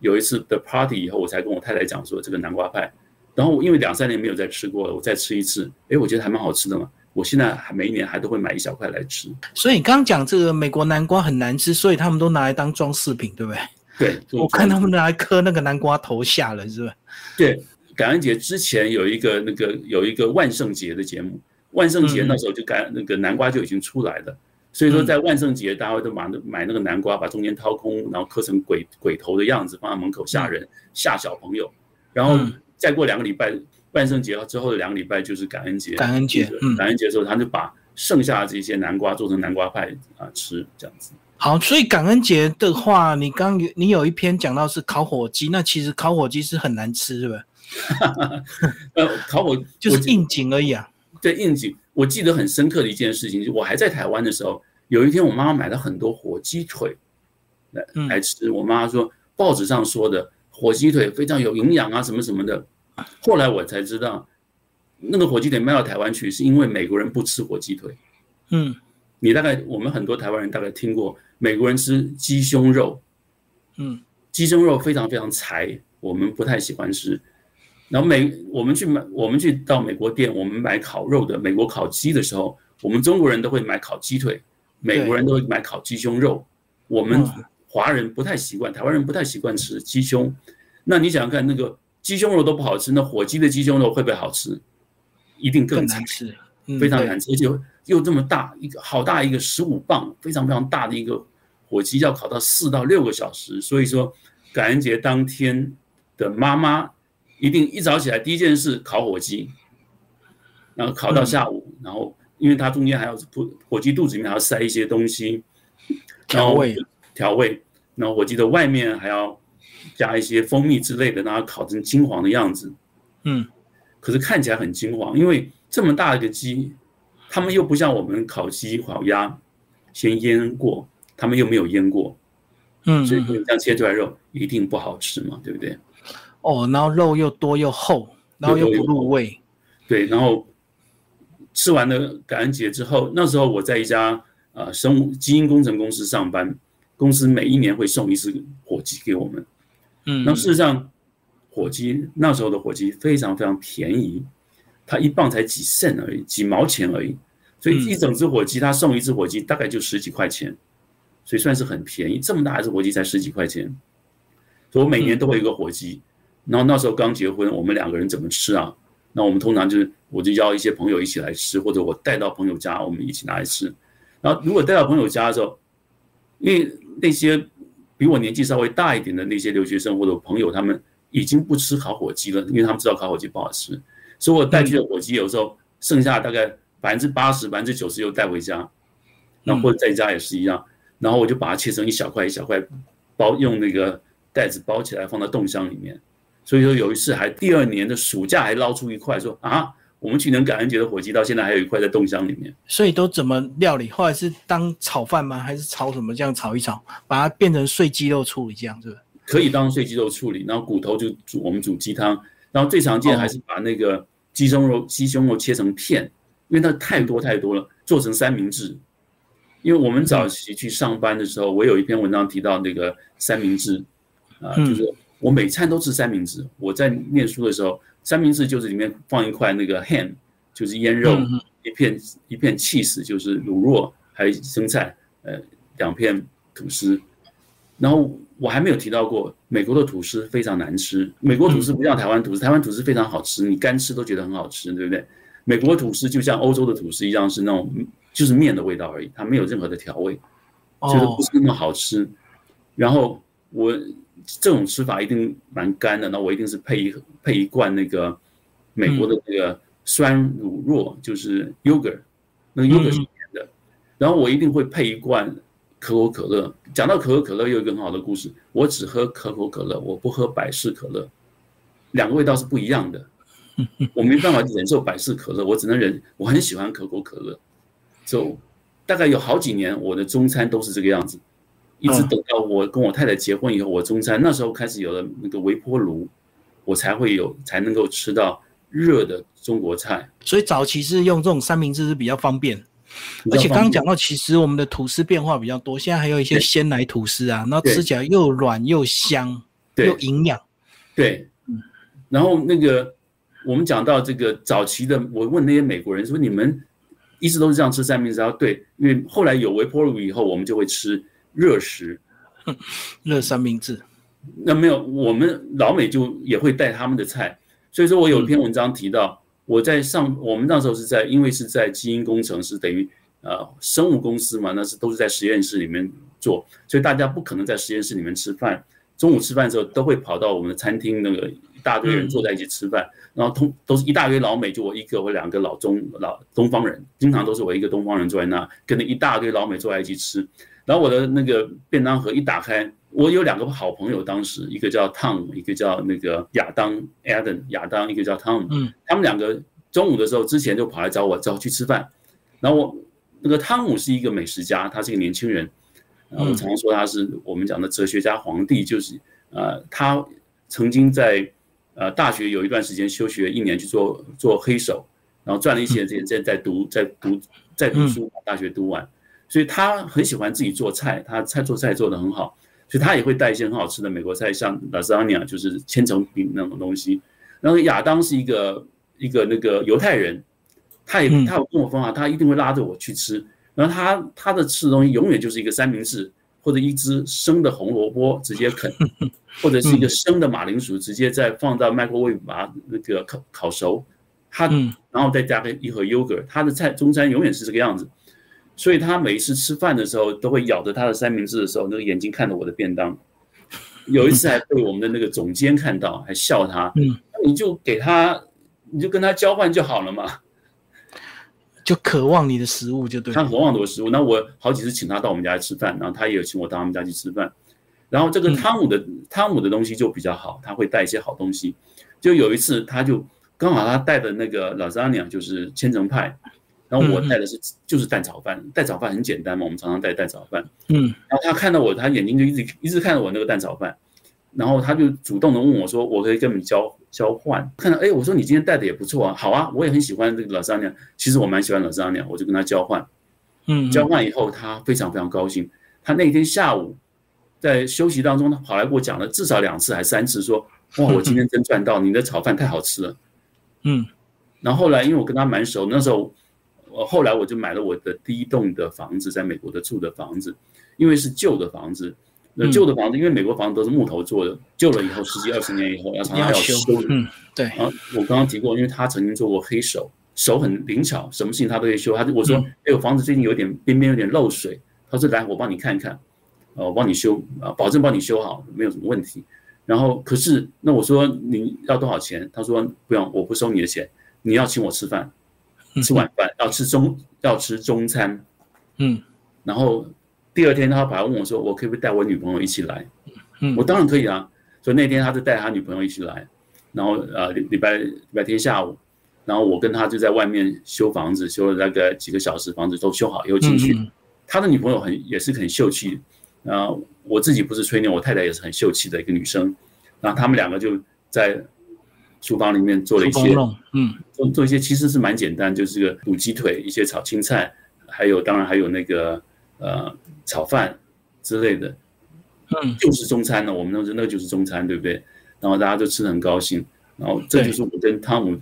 有一次的 party 以后，我才跟我太太讲说这个南瓜派。然后因为两三年没有再吃过了，我再吃一次，哎，我觉得还蛮好吃的嘛。我现在还每一年还都会买一小块来吃。所以你刚刚讲这个美国南瓜很难吃，所以他们都拿来当装饰品，对不对？对，我看他们拿来磕那个南瓜头下了，是吧？对，感恩节之前有一个那个有一个万圣节的节目，万圣节那时候就感那个南瓜就已经出来了，所以说在万圣节大家都买那买那个南瓜，把中间掏空，然后刻成鬼鬼头的样子放在门口吓人吓小朋友，然后。再过两个礼拜，万圣节之后的两个礼拜就是感恩节。感恩节，嗯，感恩节的时候，他就把剩下的这些南瓜做成南瓜派啊吃，这样子。好，所以感恩节的话，你刚有你有一篇讲到是烤火鸡，那其实烤火鸡是很难吃，是吧？呃，烤火 就是应景而已啊。对，应景。我记得很深刻的一件事情，就我还在台湾的时候，有一天我妈妈买了很多火鸡腿来来吃。我妈妈说报纸上说的。火鸡腿非常有营养啊，什么什么的。后来我才知道，那个火鸡腿卖到台湾去，是因为美国人不吃火鸡腿。嗯，你大概我们很多台湾人大概听过，美国人吃鸡胸肉。嗯，鸡胸肉非常非常柴，我们不太喜欢吃。然后美我们去买，我们去到美国店，我们买烤肉的，美国烤鸡的时候，我们中国人都会买烤鸡腿，美国人都会买烤鸡胸肉。我们。华人不太习惯，台湾人不太习惯吃鸡胸。那你想想看，那个鸡胸肉都不好吃，那火鸡的鸡胸肉会不会好吃？一定更难吃，非常难吃，而且又这么大一个，好大一个十五磅，非常非常大的一个火鸡，要烤到四到六个小时。所以说，感恩节当天的妈妈一定一早起来第一件事烤火鸡，然后烤到下午，然后因为它中间还要火火鸡肚子里面还要塞一些东西，调味。调味，然后火鸡的外面还要加一些蜂蜜之类的，让它烤成金黄的样子。嗯，可是看起来很金黄，因为这么大一个鸡，他们又不像我们烤鸡、烤鸭，先腌过，他们又没有腌过，嗯，所以这样切出来肉一定不好吃嘛，对不对？哦，然后肉又多又厚，然后又不入味。对，然后吃完了感恩节之后，那时候我在一家呃生物基因工程公司上班，公司每一年会送一只火鸡给我们。嗯，那事实上，火鸡那时候的火鸡非常非常便宜，它一磅才几圣而已，几毛钱而已，所以一整只火鸡，他送一只火鸡大概就十几块钱，所以算是很便宜。这么大一只火鸡才十几块钱，所以我每年都会有一个火鸡。然后那时候刚结婚，我们两个人怎么吃啊？那我们通常就是，我就邀一些朋友一起来吃，或者我带到朋友家，我们一起拿来吃。然后如果带到朋友家的时候，因为那些比我年纪稍微大一点的那些留学生或者朋友，他们已经不吃烤火鸡了，因为他们知道烤火鸡不好吃。所以我带去的火鸡有时候剩下大概百分之八十、百分之九十又带回家，然后或者在家也是一样。然后我就把它切成一小块一小块，包用那个袋子包起来，放到冻箱里面。所以说有一次还第二年的暑假还捞出一块，说啊，我们去年感恩节的火鸡到现在还有一块在冻箱里面。所以都怎么料理？后来是当炒饭吗？还是炒什么？这样炒一炒，把它变成碎鸡肉处理，这样是不是？可以当碎鸡肉处理，然后骨头就煮我们煮鸡汤。然后最常见还是把那个鸡胸肉鸡胸肉切成片，因为它太多太多了，做成三明治。因为我们早期去上班的时候，我有一篇文章提到那个三明治啊，就是。我每餐都吃三明治。我在念书的时候，三明治就是里面放一块那个 ham，就是腌肉，一片一片 cheese，就是卤肉，还有生菜，呃，两片吐司。然后我还没有提到过，美国的吐司非常难吃。美国吐司不像台湾吐司，台湾吐司非常好吃，你干吃都觉得很好吃，对不对？美国吐司就像欧洲的吐司一样，是那种就是面的味道而已，它没有任何的调味，就是不是那么好吃。然后我。这种吃法一定蛮干的，那我一定是配一配一罐那个美国的那个酸乳酪，就是 yogurt，那个 yogurt 是甜的，然后我一定会配一罐可口可乐。讲到可口可乐，又有一个很好的故事，我只喝可口可乐，我不喝百事可乐，两个味道是不一样的，我没办法忍受百事可乐，我只能忍，我很喜欢可口可乐，就大概有好几年我的中餐都是这个样子。一直等到我跟我太太结婚以后，我中餐那时候开始有了那个微波炉，我才会有才能够吃到热的中国菜。所以早期是用这种三明治是比较方便，而且刚刚讲到，其实我们的吐司变化比较多，现在还有一些鲜奶吐司啊，然后吃起来又软又香，又营养。对，嗯。然后那个我们讲到这个早期的，我问那些美国人说：“你们一直都是这样吃三明治？”啊，对，因为后来有微波炉以后，我们就会吃。热食，热三明治，那没有，我们老美就也会带他们的菜，所以说我有一篇文章提到，我在上，我们那时候是在，因为是在基因工程，是等于呃生物公司嘛，那是都是在实验室里面做，所以大家不可能在实验室里面吃饭，中午吃饭的时候都会跑到我们的餐厅，那个一大堆人坐在一起吃饭，然后通都是一大堆老美，就我一个或两个老中老东方人，经常都是我一个东方人坐在那，跟着一大堆老美坐在一起吃。然后我的那个便当盒一打开，我有两个好朋友，当时一个叫 Tom，一个叫那个亚当 Adam，亚当一个叫 Tom，嗯，他们两个中午的时候之前就跑来找我，找我去吃饭。然后我那个汤姆是一个美食家，他是一个年轻人，然后我常常说他是我们讲的哲学家皇帝，就是呃，他曾经在呃大学有一段时间休学一年去做做黑手，然后赚了一些钱在在读在读在读书，把大学读完。所以他很喜欢自己做菜，他菜做菜做得很好，所以他也会带一些很好吃的美国菜，像 lasagna 就是千层饼那种东西。然后亚当是一个一个那个犹太人，他也他有跟我分享，他一定会拉着我去吃。然后他他的吃的东西永远就是一个三明治，或者一只生的红萝卜直接啃，或者是一个生的马铃薯直接再放到 microwave 把它那个烤烤熟，他然后再加个一盒 yogurt，他的菜中餐永远是这个样子。所以他每一次吃饭的时候，都会咬着他的三明治的时候，那个眼睛看着我的便当。有一次还被我们的那个总监看到，还笑他。嗯，你就给他，你就跟他交换就好了嘛。就渴望你的食物就对。他渴望我的食物，那我好几次请他到我们家去吃饭，然后他也有请我到他们家去吃饭。然后这个汤姆的汤姆的东西就比较好，他会带一些好东西。就有一次，他就刚好他带的那个老扎娘就是千层派。然后我带的是就是蛋炒饭，蛋炒饭很简单嘛，我们常常带蛋炒饭。嗯，然后他看到我，他眼睛就一直一直看着我那个蛋炒饭，然后他就主动的问我说：“我可以跟你交交换？”看到哎，我说你今天带的也不错啊，好啊，我也很喜欢这个老三娘，其实我蛮喜欢老三娘，我就跟他交换。嗯，交换以后，他非常非常高兴。他那天下午在休息当中，他跑来跟我讲了至少两次还三次，说：“哇，我今天真赚到，你的炒饭太好吃了。”嗯，然后后来因为我跟他蛮熟，那时候。我后来我就买了我的第一栋的房子，在美国的住的房子，因为是旧的房子，那旧的房子，因为美国房子都是木头做的，旧了以后十几二十年以后要常常要修。嗯，对。然后我刚刚提过，因为他曾经做过黑手，手很灵巧，什么事情他都可以修。他就我说，哎，我房子最近有点边边有点漏水，他说来我帮你看看，呃，我帮你修啊，保证帮你修好，没有什么问题。然后可是那我说你要多少钱？他说不用，我不收你的钱，你要请我吃饭。吃晚饭要吃中要吃中餐，嗯，然后第二天他跑来问我说：“我可不可以带我女朋友一起来？”嗯，我当然可以啊。所以那天他就带他女朋友一起来，然后呃礼礼拜礼拜天下午，然后我跟他就在外面修房子，修了大概几个小时，房子都修好以后进去。他的女朋友很也是很秀气，然后我自己不是吹牛，我太太也是很秀气的一个女生，然后他们两个就在。厨房里面做了一些，嗯，做做一些其实是蛮简单，就是个卤鸡腿，一些炒青菜，还有当然还有那个呃炒饭之类的，嗯，就是中餐了。我们那那个就是中餐，对不对？然后大家都吃的很高兴。然后这就是我跟汤姆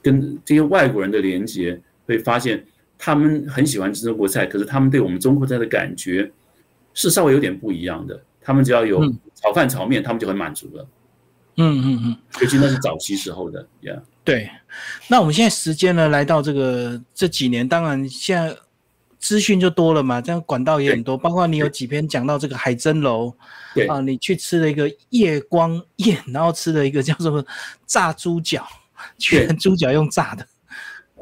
跟这些外国人的连接，会发现他们很喜欢吃中国菜，可是他们对我们中国菜的感觉是稍微有点不一样的。他们只要有炒饭炒面，他们就很满足了。嗯嗯嗯嗯，尤其那是早期时候的，Yeah。对，那我们现在时间呢，来到这个这几年，当然现在资讯就多了嘛，这样管道也很多，包括你有几篇讲到这个海珍楼，对啊，你去吃了一个夜光宴，然后吃了一个叫什么炸猪脚，全猪脚用炸的。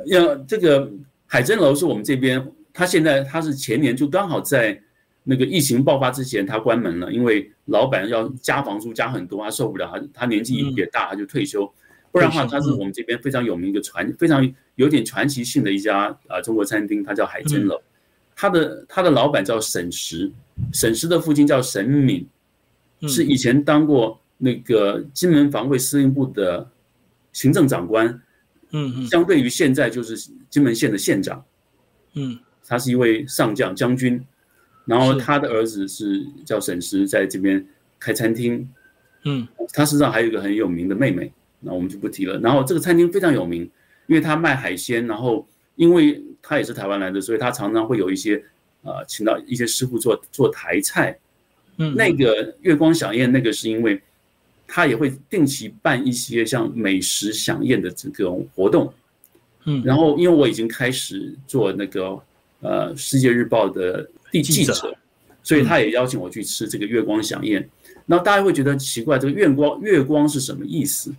要这个海珍楼是我们这边，他现在他是前年就刚好在。那个疫情爆发之前，他关门了，因为老板要加房租加很多，他受不了，他他年纪也大，他就退休。不然的话，他是我们这边非常有名一个传，非常有点传奇性的一家啊中国餐厅，它叫海珍楼。他的他的老板叫沈石，沈石的父亲叫沈敏，是以前当过那个金门防卫司令部的行政长官。嗯嗯，相对于现在就是金门县的县长。嗯，他是一位上将将军。然后他的儿子是叫沈石，在这边开餐厅，嗯，他身上还有一个很有名的妹妹，那我们就不提了。然后这个餐厅非常有名，因为他卖海鲜，然后因为他也是台湾来的，所以他常常会有一些呃，请到一些师傅做做台菜。嗯，那个月光飨宴，那个是因为他也会定期办一些像美食飨宴的这种活动。嗯，然后因为我已经开始做那个呃《世界日报》的。记者，所以他也邀请我去吃这个月光飨宴。那大家会觉得奇怪，这个月光月光是什么意思？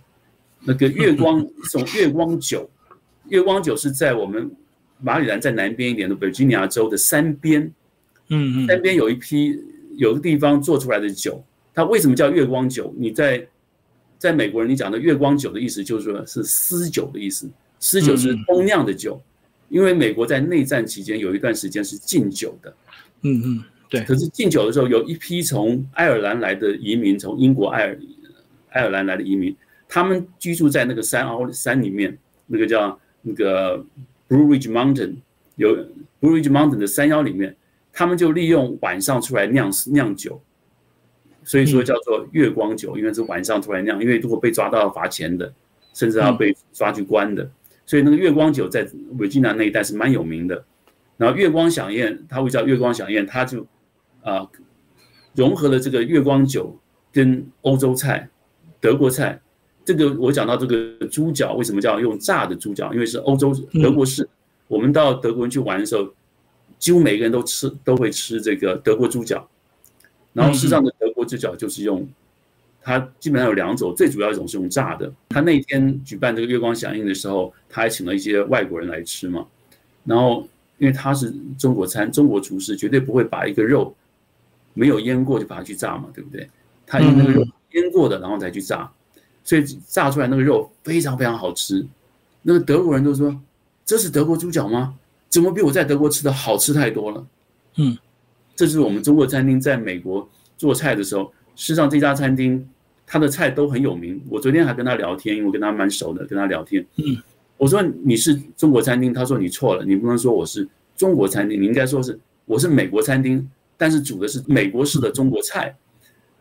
那个月光 这种月光酒，月光酒是在我们马里兰在南边一点的 Virginia 州的山边，嗯嗯，山边有一批有个地方做出来的酒，它为什么叫月光酒？你在在美国人你讲的月光酒的意思就是说是私酒的意思，私酒是通酿的酒，因为美国在内战期间有一段时间是禁酒的。嗯嗯，对。可是禁酒的时候，有一批从爱尔兰来的移民，从英国爱尔爱尔兰来的移民，他们居住在那个山凹山里面，那个叫那个 Blue Ridge Mountain，有 Blue Ridge Mountain 的山腰里面，他们就利用晚上出来酿酿酒，所以说叫做月光酒，因为是晚上出来酿，因为如果被抓到要罚钱的，甚至要被抓去关的，所以那个月光酒在维吉尼亚那一带是蛮有名的。然后月光响宴，它会叫月光响宴，它就啊融合了这个月光酒跟欧洲菜、德国菜。这个我讲到这个猪脚为什么叫用炸的猪脚？因为是欧洲德国式。我们到德国人去玩的时候，几乎每个人都吃都会吃这个德国猪脚。然后事实上的德国猪脚就是用它基本上有两种，最主要一种是用炸的。他那天举办这个月光响应的时候，他还请了一些外国人来吃嘛，然后。因为他是中国餐，中国厨师绝对不会把一个肉没有腌过就把它去炸嘛，对不对？他用那个肉腌过的，然后再去炸，所以炸出来那个肉非常非常好吃。那个德国人都说这是德国猪脚吗？怎么比我在德国吃的好吃太多了？嗯，这是我们中国餐厅在美国做菜的时候，事实上这家餐厅它的菜都很有名。我昨天还跟他聊天，因为我跟他蛮熟的，跟他聊天。嗯，我说你是中国餐厅，他说你错了，你不能说我是中国餐厅，你应该说是我是美国餐厅，但是煮的是美国式的中国菜。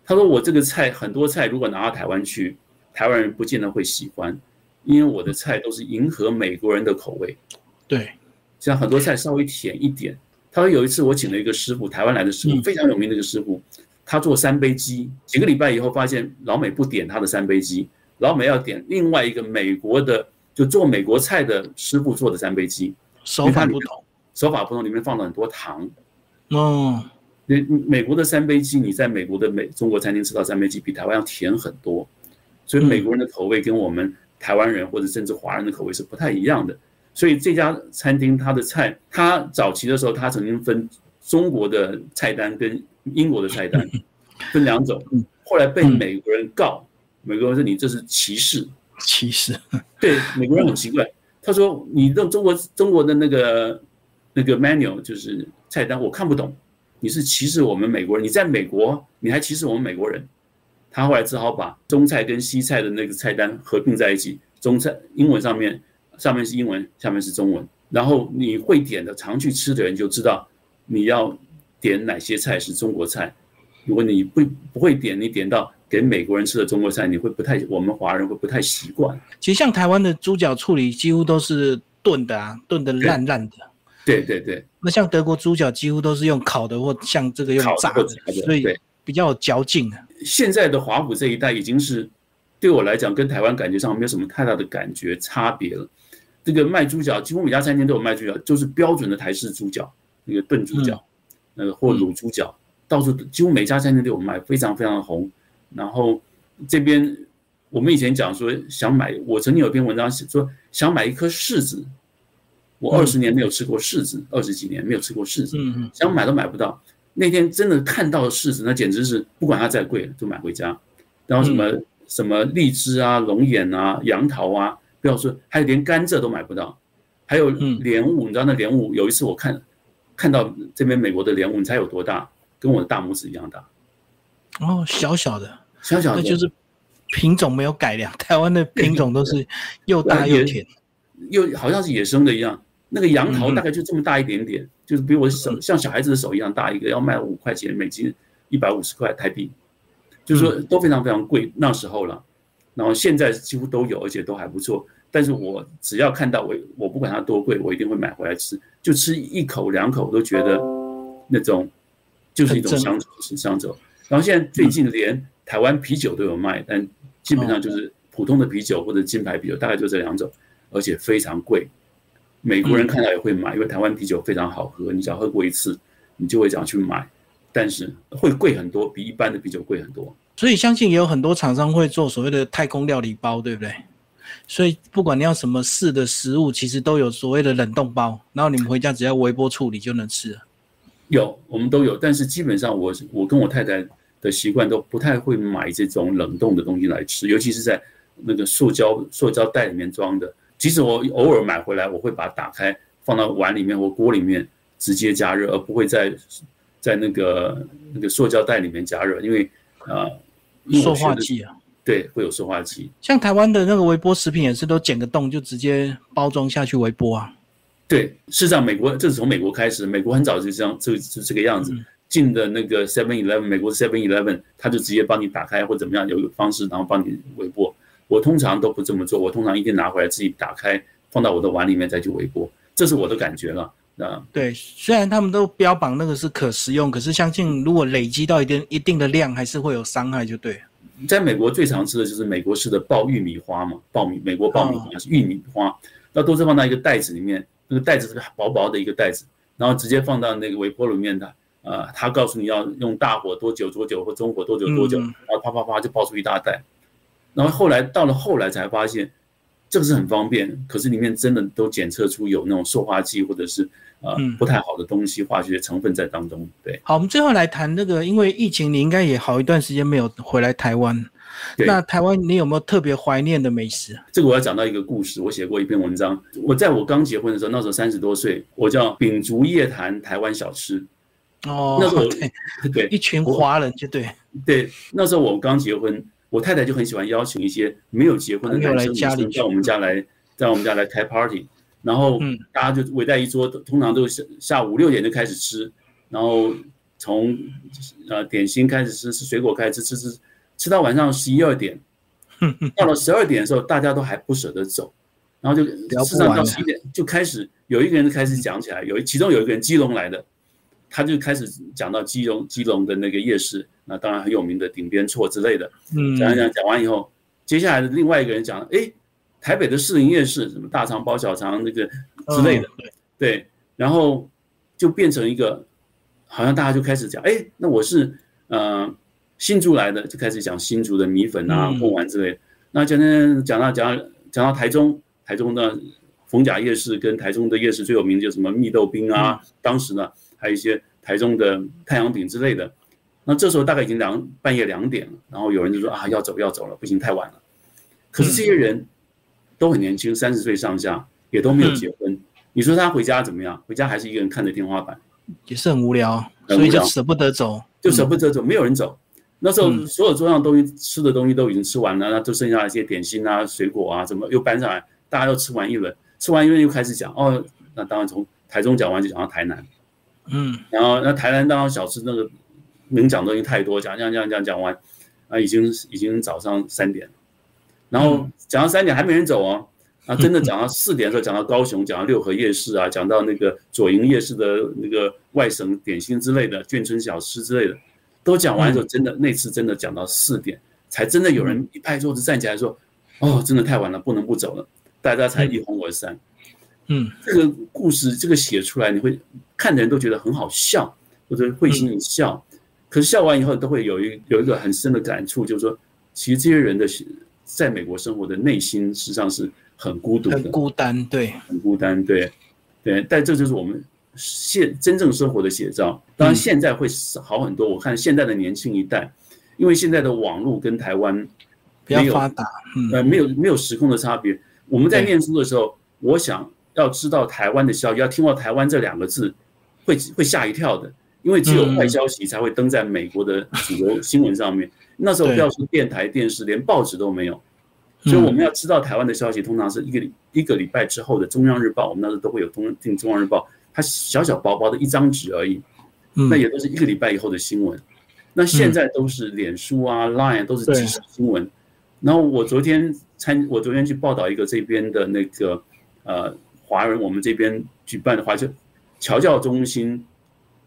他说我这个菜很多菜如果拿到台湾去，台湾人不见得会喜欢，因为我的菜都是迎合美国人的口味。对，像很多菜稍微甜一点。他说有一次我请了一个师傅，台湾来的师傅，非常有名的一个师傅，他做三杯鸡。几个礼拜以后发现老美不点他的三杯鸡，老美要点另外一个美国的，就做美国菜的师傅做的三杯鸡，手法不同，手法不同，里面放了很多糖。哦。美美国的三杯鸡，你在美国的美中国餐厅吃到三杯鸡，比台湾要甜很多，所以美国人的口味跟我们台湾人或者甚至华人的口味是不太一样的。所以这家餐厅它的菜，它早期的时候，它曾经分中国的菜单跟英国的菜单分两种，后来被美国人告，美国人说你这是歧视，歧视。对，美国人很奇怪，他说你用中国中国的那个那个 menu 就是菜单，我看不懂。你是歧视我们美国人？你在美国，你还歧视我们美国人？他后来只好把中菜跟西菜的那个菜单合并在一起，中菜英文上面上面是英文，下面是中文。然后你会点的，常去吃的人就知道你要点哪些菜是中国菜。如果你不不会点，你点到给美国人吃的中国菜，你会不太，我们华人会不太习惯。其实像台湾的猪脚处理，几乎都是炖的啊，炖的烂烂的。对对对，那像德国猪脚几乎都是用烤的，或像这个用炸的，所以比较有嚼劲的。现在的华府这一带已经是对我来讲，跟台湾感觉上没有什么太大的感觉差别了。这个卖猪脚，几乎每家餐厅都有卖猪脚，就是标准的台式猪脚，那个炖猪脚，那个或卤猪脚，到处几乎每家餐厅都有卖，非常非常的红。然后这边我们以前讲说想买，我曾经有篇文章写说想买一颗柿子。我二十年没有吃过柿子，二十几年没有吃过柿子，想买都买不到。那天真的看到了柿子，那简直是不管它再贵，就买回家。然后什么什么荔枝啊、龙眼啊、杨桃啊，不要说，还有连甘蔗都买不到。还有莲雾，你知道那莲雾？有一次我看看到这边美国的莲雾，你猜有多大？跟我的大拇指一样大。哦，小小的，小小的，那就是品种没有改良。台湾的品种都是又大又甜，又好像是野生的一样。那个杨桃大概就这么大一点点，就是比我手像小孩子的手一样大一个，要卖五块钱美金，一百五十块台币，就是说都非常非常贵那时候了。然后现在几乎都有，而且都还不错。但是我只要看到我，我不管它多贵，我一定会买回来吃，就吃一口两口都觉得那种就是一种乡愁，是乡愁。然后现在最近连台湾啤酒都有卖，但基本上就是普通的啤酒或者金牌啤酒，大概就这两种，而且非常贵。美国人看到也会买，因为台湾啤酒非常好喝，你只要喝过一次，你就会想去买，但是会贵很多，比一般的啤酒贵很多。所以相信也有很多厂商会做所谓的太空料理包，对不对？所以不管你要什么式的食物，其实都有所谓的冷冻包，然后你们回家只要微波处理就能吃了。有，我们都有，但是基本上我我跟我太太的习惯都不太会买这种冷冻的东西来吃，尤其是在那个塑胶塑胶袋里面装的。即使我偶尔买回来，我会把它打开，放到碗里面或锅里面直接加热，而不会在在那个那个塑胶袋里面加热，因为啊，塑化剂啊，对，会有塑化剂。像台湾的那个微波食品也是都剪个洞就直接包装下去微波啊。对，事实上美国这是从美国开始，美国很早就这样，就就这个样子。进的那个 Seven Eleven，美国 Seven Eleven，他就直接帮你打开或怎么样，有一个方式，然后帮你微波。我通常都不这么做，我通常一定拿回来自己打开，放到我的碗里面再去微波，这是我的感觉了。啊，对，虽然他们都标榜那个是可食用，可是相信如果累积到一定一定的量，还是会有伤害，就对。在美国最常吃的就是美国式的爆玉米花嘛，爆米，美国爆米花是玉米花，那都是放到一个袋子里面，那个袋子是薄薄的一个袋子，然后直接放到那个微波炉里面的，呃，他告诉你要用大火多久多久或中火多久多久，然后啪啪啪就爆出一大袋。然后后来到了后来才发现，这个是很方便，可是里面真的都检测出有那种塑化剂或者是呃不太好的东西、化学成分在当中。对，好，我们最后来谈那个，因为疫情，你应该也好一段时间没有回来台湾。那台湾你有没有特别怀念的美食？这个我要讲到一个故事，我写过一篇文章。我在我刚结婚的时候，那时候三十多岁，我叫秉烛夜谈台湾小吃。哦，那时候对 对一群华人就对对，那时候我刚结婚，我太太就很喜欢邀请一些没有结婚的男生女生到我们家来，在我们家来开 party，然后大家就围在一桌，通常都是下午六点就开始吃，然后从呃点心开始吃，吃水果开始吃吃吃。吃到晚上十一二点，到了十二点的时候，大家都还不舍得走，然后就吃上到十一点就开始有一个人开始讲起来，有其中有一个人基隆来的，他就开始讲到基隆基隆的那个夜市，那当然很有名的顶边错之类的，讲讲讲完以后，接下来的另外一个人讲，哎，台北的市营夜市什么大肠包小肠那个之类的，对，然后就变成一个，好像大家就开始讲，哎，那我是嗯。新竹来的就开始讲新竹的米粉啊、贡丸之类。那讲讲讲到讲到讲到台中，台中的逢甲夜市跟台中的夜市最有名就什么蜜豆冰啊，当时呢还有一些台中的太阳饼之类的。那这时候大概已经两半夜两点了，然后有人就说啊要走要走了，不行太晚了。可是这些人都很年轻，三十岁上下，也都没有结婚。你说他回家怎么样？回家还是一个人看着天花板，也是很无聊，所以就舍不得走，就舍不得走，没有人走。那时候所有桌上东西吃的东西都已经吃完了，那就剩下一些点心啊、水果啊，怎么又搬上来？大家都吃完一轮，吃完一轮又开始讲哦。那当然从台中讲完就讲到台南，嗯，然后那台南当然小吃那个能讲东西太多，讲讲讲讲讲完啊，已经已经早上三点了，然后讲到三点还没人走哦，啊，真的讲到四点的时候讲到高雄，讲到六合夜市啊，讲到那个左营夜市的那个外省点心之类的眷村小吃之类的。都讲完之后，真的那次真的讲到四点，才真的有人一拍桌子站起来说：“哦，真的太晚了，不能不走了。”大家才一哄而散。嗯，这个故事这个写出来，你会看的人都觉得很好笑，或者会心一笑。可是笑完以后，都会有一有一个很深的感触，就是说，其实这些人的在美国生活的内心，实际上是很孤独的，很孤单，对，很孤单，对，对。但这就是我们。现真正生活的写照，当然现在会好很多。我看现在的年轻一代，因为现在的网络跟台湾比较发达，呃，没有没有时空的差别。我们在念书的时候，我想要知道台湾的消息，要听到台湾这两个字，会会吓一跳的，因为只有坏消息才会登在美国的主流新闻上面。那时候不要说电台、电视，连报纸都没有，所以我们要知道台湾的消息，通常是一个一个礼拜之后的《中央日报》，我们那时候都会有通订《中央日报》。它小小薄薄的一张纸而已，那也都是一个礼拜以后的新闻。那现在都是脸书啊、Line 都是即时新闻。然后我昨天参，我昨天去报道一个这边的那个呃华人，我们这边举办的华侨侨教中心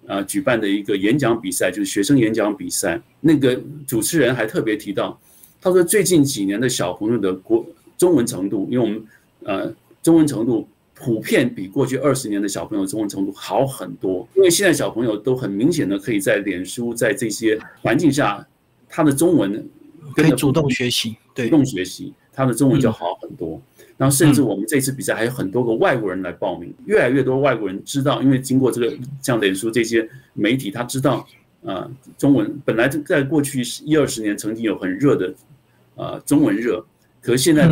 啊举办的一个演讲比赛，就是学生演讲比赛。那个主持人还特别提到，他说最近几年的小朋友的国中文程度，因为我们呃中文程度。普遍比过去二十年的小朋友中文程度好很多，因为现在小朋友都很明显的可以在脸书在这些环境下，他的中文可以主动学习，主动学习，他的中文就好很多。然后甚至我们这次比赛还有很多个外国人来报名，越来越多外国人知道，因为经过这个像脸书这些媒体，他知道啊中文本来在过去一二十年曾经有很热的啊中文热，可是现在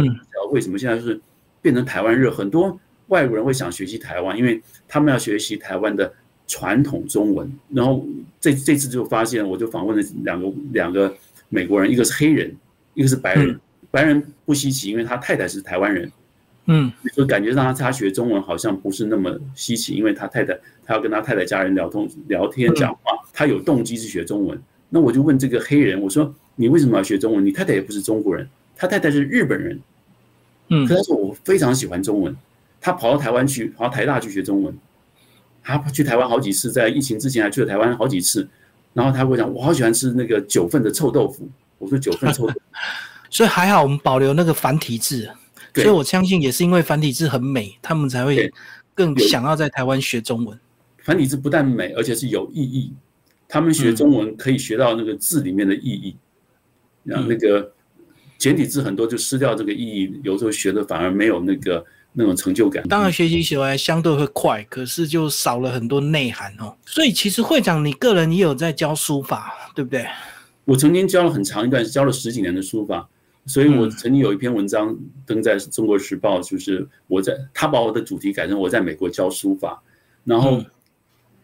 为什么现在是变成台湾热很多？外国人会想学习台湾，因为他们要学习台湾的传统中文。然后这这次就发现，我就访问了两个两个美国人，一个是黑人，一个是白人。白人不稀奇，因为他太太是台湾人，嗯，就感觉让他他学中文好像不是那么稀奇，因为他太太他要跟他太太家人聊通聊天讲话，他有动机去学中文。那我就问这个黑人，我说你为什么要学中文？你太太也不是中国人，他太太是日本人，嗯，可他说我非常喜欢中文。他跑到台湾去，跑到台大去学中文。他去台湾好几次，在疫情之前还去了台湾好几次。然后他跟我讲，我好喜欢吃那个九份的臭豆腐。我说九份臭豆腐，所以还好我们保留那个繁体字。所以我相信也是因为繁体字很美，他们才会更想要在台湾学中文。繁体字不但美，而且是有意义。他们学中文可以学到那个字里面的意义。然后那个简体字很多就失掉这个意义，有时候学的反而没有那个那种成就感。当然学习起来相对会快，可是就少了很多内涵哦。所以其实会长你个人也有在教书法，对不对？我曾经教了很长一段，教了十几年的书法。所以我曾经有一篇文章登在《中国时报》，就是我在他把我的主题改成我在美国教书法，然后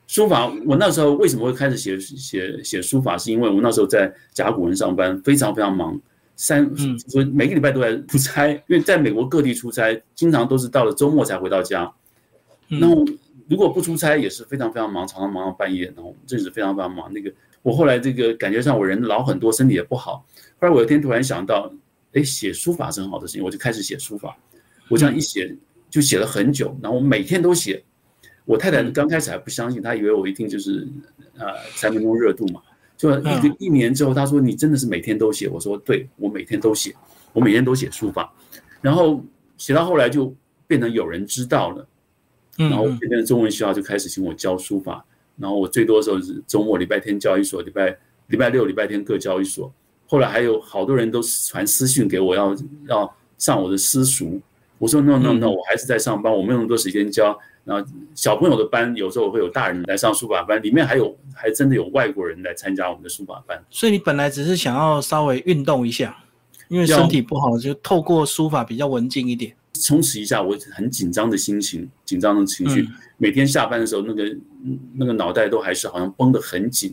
书法我那时候为什么会开始写写写书法，是因为我那时候在甲骨文上班，非常非常忙，三所以每个礼拜都在出差，因为在美国各地出差，经常都是到了周末才回到家。那如果不出差也是非常非常忙，常常忙到半夜，然后真是非常非常忙。那个我后来这个感觉上我人老很多，身体也不好。后来我有一天突然想到。哎，写书法是很好的事情，我就开始写书法。我这样一写就写了很久，然后我每天都写。我太太刚开始还不相信，她以为我一定就是呃三分钟热度嘛。就一个一年之后，她说：“你真的是每天都写？”我说：“对，我每天都写，我每天都写书法。”然后写到后来就变成有人知道了，然后这边的中文学校就开始请我教书法。然后我最多的时候是周末礼拜天教一所，礼拜礼拜六、礼拜天各教一所。后来还有好多人都传私信给我，要要上我的私塾。我说 no no no，我还是在上班，我没有那么多时间教。然后小朋友的班有时候会有大人来上书法班，里面还有还真的有外国人来参加我们的书法班。所以你本来只是想要稍微运动一下，因为身体不好，就透过书法比较文静一点，充实一下我很紧张的心情、紧张的情绪。每天下班的时候，那个那个脑袋都还是好像绷得很紧。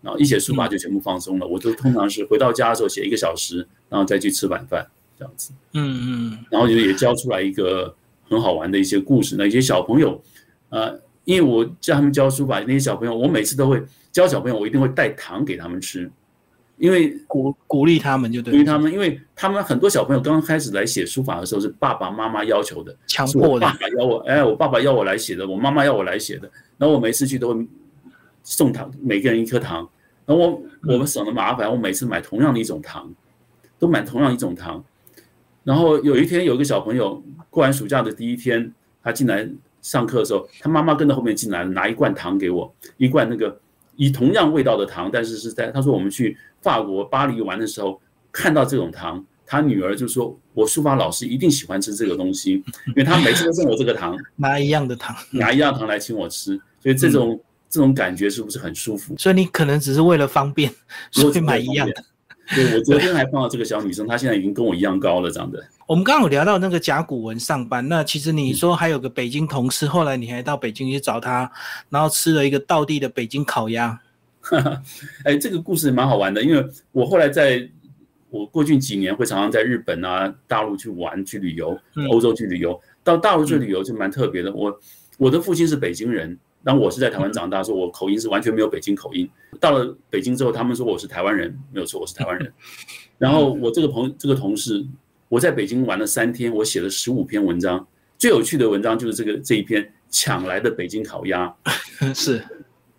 然后一写书法就全部放松了。我就通常是回到家的时候写一个小时，然后再去吃晚饭这样子。嗯嗯。然后就也教出来一个很好玩的一些故事。那一些小朋友，呃，因为我叫他们教书法，那些小朋友，我每次都会教小朋友，我一定会带糖给他们吃，因为鼓鼓励他们就对。鼓励他们，因为他们很多小朋友刚刚开始来写书法的时候是爸爸妈妈要求的，强迫的。爸爸要我，哎，我爸爸要我来写的，我妈妈要我来写的。然后我每次去都会。送糖，每个人一颗糖，然后我我们省了麻烦，我每次买同样的一种糖，都买同样一种糖。然后有一天有一个小朋友过完暑假的第一天，他进来上课的时候，他妈妈跟在后面进来了，拿一罐糖给我，一罐那个以同样味道的糖，但是是在他说我们去法国巴黎玩的时候看到这种糖，他女儿就说我书法老师一定喜欢吃这个东西，因为他每次都送我这个糖，拿一样的糖，拿一样糖来请我吃，所以这种。这种感觉是不是很舒服？所以你可能只是为了方便，所以买一样的。对，我昨天还碰到这个小女生，她现在已经跟我一样高了，长得。我们刚刚有聊到那个甲骨文上班，那其实你说还有个北京同事，后来你还到北京去找他，然后吃了一个道地的北京烤鸭。哎，这个故事蛮好玩的，因为我后来在我过去几年会常常在日本啊、大陆去玩、去旅游，欧洲去旅游，到大陆去旅游就蛮特别的。我我的父亲是北京人。当我是在台湾长大，说我口音是完全没有北京口音。到了北京之后，他们说我是台湾人，没有错，我是台湾人。然后我这个朋这个同事，我在北京玩了三天，我写了十五篇文章。最有趣的文章就是这个这一篇抢来的北京烤鸭，是。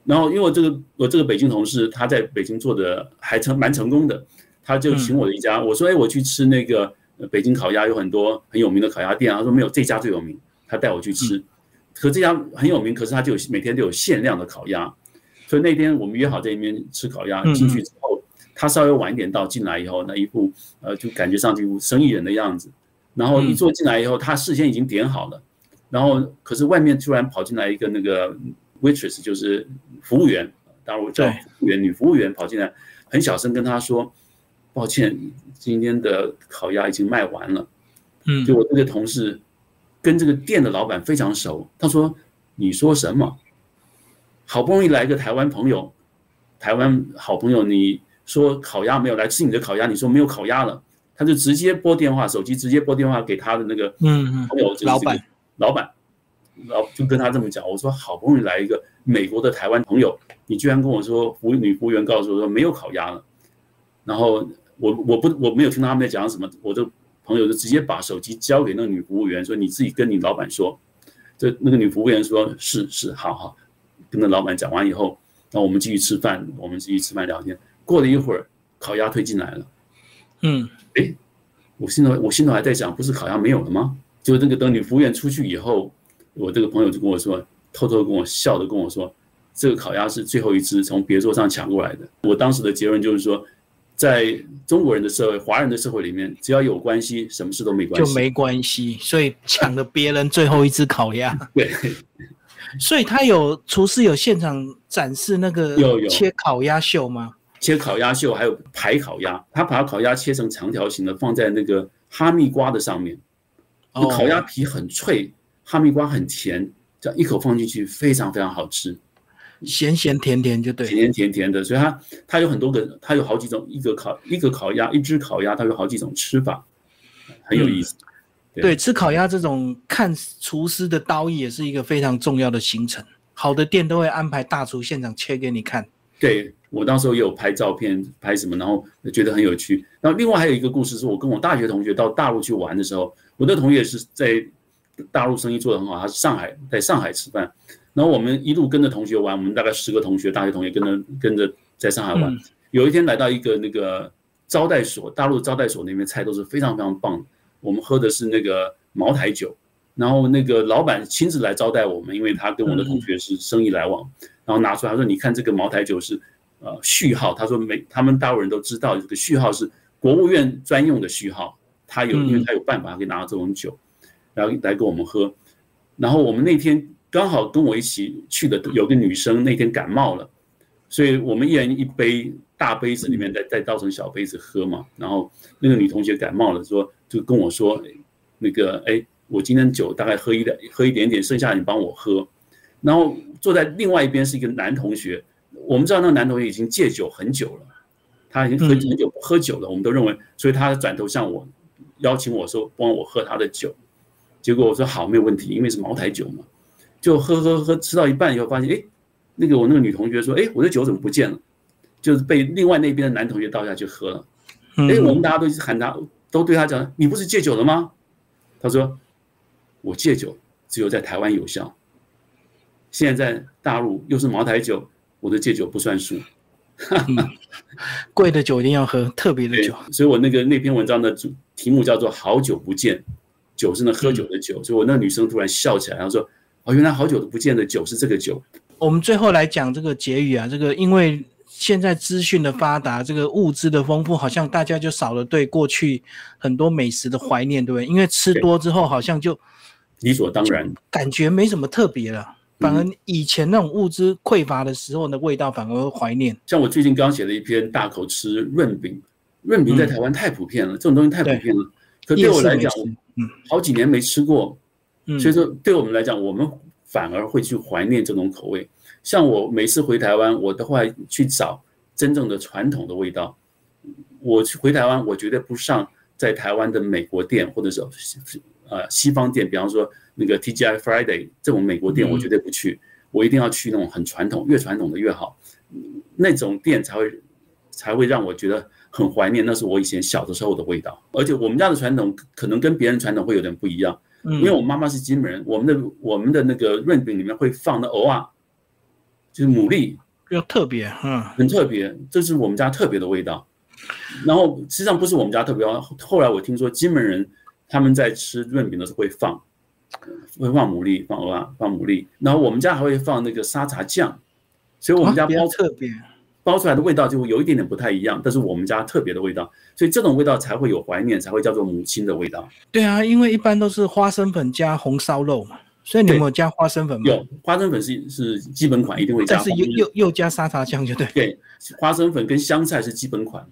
然后因为我这个我这个北京同事他在北京做的还成蛮成功的，他就请我的一家，我说哎我去吃那个北京烤鸭，有很多很有名的烤鸭店，他说没有这家最有名，他带我去吃。可这家很有名，可是他就有每天都有限量的烤鸭，所以那天我们约好在那边吃烤鸭。进去之后，他稍微晚一点到，进来以后那一副呃，就感觉上一副生意人的样子。然后一坐进来以后，他事先已经点好了，然后可是外面突然跑进来一个那个 waitress，就是服务员，当然我叫服务员，女服务员跑进来，很小声跟他说：“抱歉，今天的烤鸭已经卖完了。”嗯，就我这个同事。跟这个店的老板非常熟，他说：“你说什么？好不容易来个台湾朋友，台湾好朋友，你说烤鸭没有来吃你的烤鸭，你说没有烤鸭了，他就直接拨电话，手机直接拨电话给他的那个嗯朋友，老板老板，然后就跟他这么讲，我说好不容易来一个美国的台湾朋友，你居然跟我说服女服务员告诉我说没有烤鸭了，然后我我不我没有听到他们在讲什么，我就。”朋友就直接把手机交给那个女服务员，说：“你自己跟你老板说。”这那个女服务员说：“是是，好好。”跟那老板讲完以后，那我们继续吃饭，我们继续吃饭聊天。过了一会儿，烤鸭推进来了。嗯，哎，我心头我心头还在想，不是烤鸭没有了吗？就那个等女服务员出去以后，我这个朋友就跟我说，偷偷跟我笑的跟我说：“这个烤鸭是最后一只从别桌上抢过来的。”我当时的结论就是说。在中国人的社会、华人的社会里面，只要有关系，什么事都没关系，就没关系。所以抢了别人最后一只烤鸭。对。所以他有厨师有现场展示那个有有切烤鸭秀吗？切烤鸭秀，还有排烤鸭。他把烤鸭切成长条形的，放在那个哈密瓜的上面。哦烤鸭皮很脆，哈密瓜很甜，这样一口放进去非常非常好吃，咸咸甜甜就对。甜甜甜甜的。所以它它有很多个，它有好几种，一个烤一个烤鸭，一只烤鸭，它有好几种吃法，很有意思。对对，吃烤鸭这种看厨师的刀艺也是一个非常重要的行程。好的店都会安排大厨现场切给你看。对我当时候也有拍照片，拍什么，然后觉得很有趣。然后另外还有一个故事，是我跟我大学同学到大陆去玩的时候，我的同学是在大陆生意做得很好，他是上海在上海吃饭，然后我们一路跟着同学玩，我们大概十个同学，大学同学跟着跟着在上海玩。嗯有一天来到一个那个招待所，大陆招待所那边菜都是非常非常棒的，我们喝的是那个茅台酒。然后那个老板亲自来招待我们，因为他跟我的同学是生意来往，然后拿出来他说：“你看这个茅台酒是呃序号，他说每他们大陆人都知道这个序号是国务院专用的序号，他有因为他有办法可以拿到这种酒，然后来跟我们喝。然后我们那天刚好跟我一起去的有个女生那天感冒了，所以我们一人一杯大杯子里面再再倒成小杯子喝嘛。然后那个女同学感冒了，说就跟我说那个哎。”我今天酒大概喝一点，喝一点点，剩下你帮我喝。然后坐在另外一边是一个男同学，我们知道那个男同学已经戒酒很久了，他已经喝很久不喝酒了，我们都认为，所以他转头向我邀请我说帮我喝他的酒。结果我说好，没有问题，因为是茅台酒嘛。就喝喝喝，吃到一半以后发现，哎，那个我那个女同学说，哎，我的酒怎么不见了？就是被另外那边的男同学倒下去喝了。哎，我们大家都喊他，都对他讲，你不是戒酒了吗？他说。我戒酒只有在台湾有效，现在在大陆又是茅台酒，我的戒酒不算数。贵的酒一定要喝，特别的酒。所以我那个那篇文章的主题目叫做“好久不见”，酒是那喝酒的酒。所以我那个女生突然笑起来，然后说：“哦，原来好久都不见的酒是这个酒。”我们最后来讲这个结语啊，这个因为现在资讯的发达，这个物资的丰富，好像大家就少了对过去很多美食的怀念，对不对？因为吃多之后，好像就理所当然，感觉没什么特别了。反而以前那种物资匮乏的时候的味道，反而会怀念。像我最近刚写了一篇大口吃润饼，润饼在台湾太普遍了，这种东西太普遍了。可对我来讲，嗯，好几年没吃过，嗯，所以说对我们来讲，我们反而会去怀念这种口味。像我每次回台湾，我都会去找真正的传统的味道。我去回台湾，我绝对不上在台湾的美国店或者是呃西方店，比方说。那个 TGI Friday 这种美国店我绝对不去，我一定要去那种很传统，越传统的越好，那种店才会才会让我觉得很怀念，那是我以前小的时候的味道。而且我们家的传统可能跟别人传统会有点不一样，因为我妈妈是金门人，我们的我们的那个润饼里面会放的藕啊，就是牡蛎，要特别，嗯，很特别，这是我们家特别的味道。然后实际上不是我们家特别，后来我听说金门人他们在吃润饼的时候会放。会放牡蛎，放啊，放牡蛎，然后我们家还会放那个沙茶酱，所以我们家包特别包出来的味道就会有一点点不太一样，但是我们家特别的味道，所以这种味道才会有怀念，才会叫做母亲的味道。对啊，因为一般都是花生粉加红烧肉嘛，所以你有没有加花生粉吗？有，花生粉是是基本款，一定会加。但是又又又加沙茶酱就对。对，花生粉跟香菜是基本款。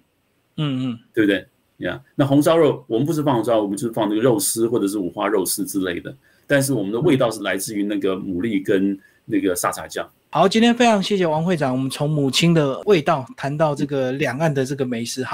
嗯嗯，对不对？呀，那红烧肉我们不是放红烧，我们就是放那个肉丝或者是五花肉丝之类的。但是我们的味道是来自于那个牡蛎跟那个沙茶酱。好，今天非常谢谢王会长，我们从母亲的味道谈到这个两岸的这个美食。哈。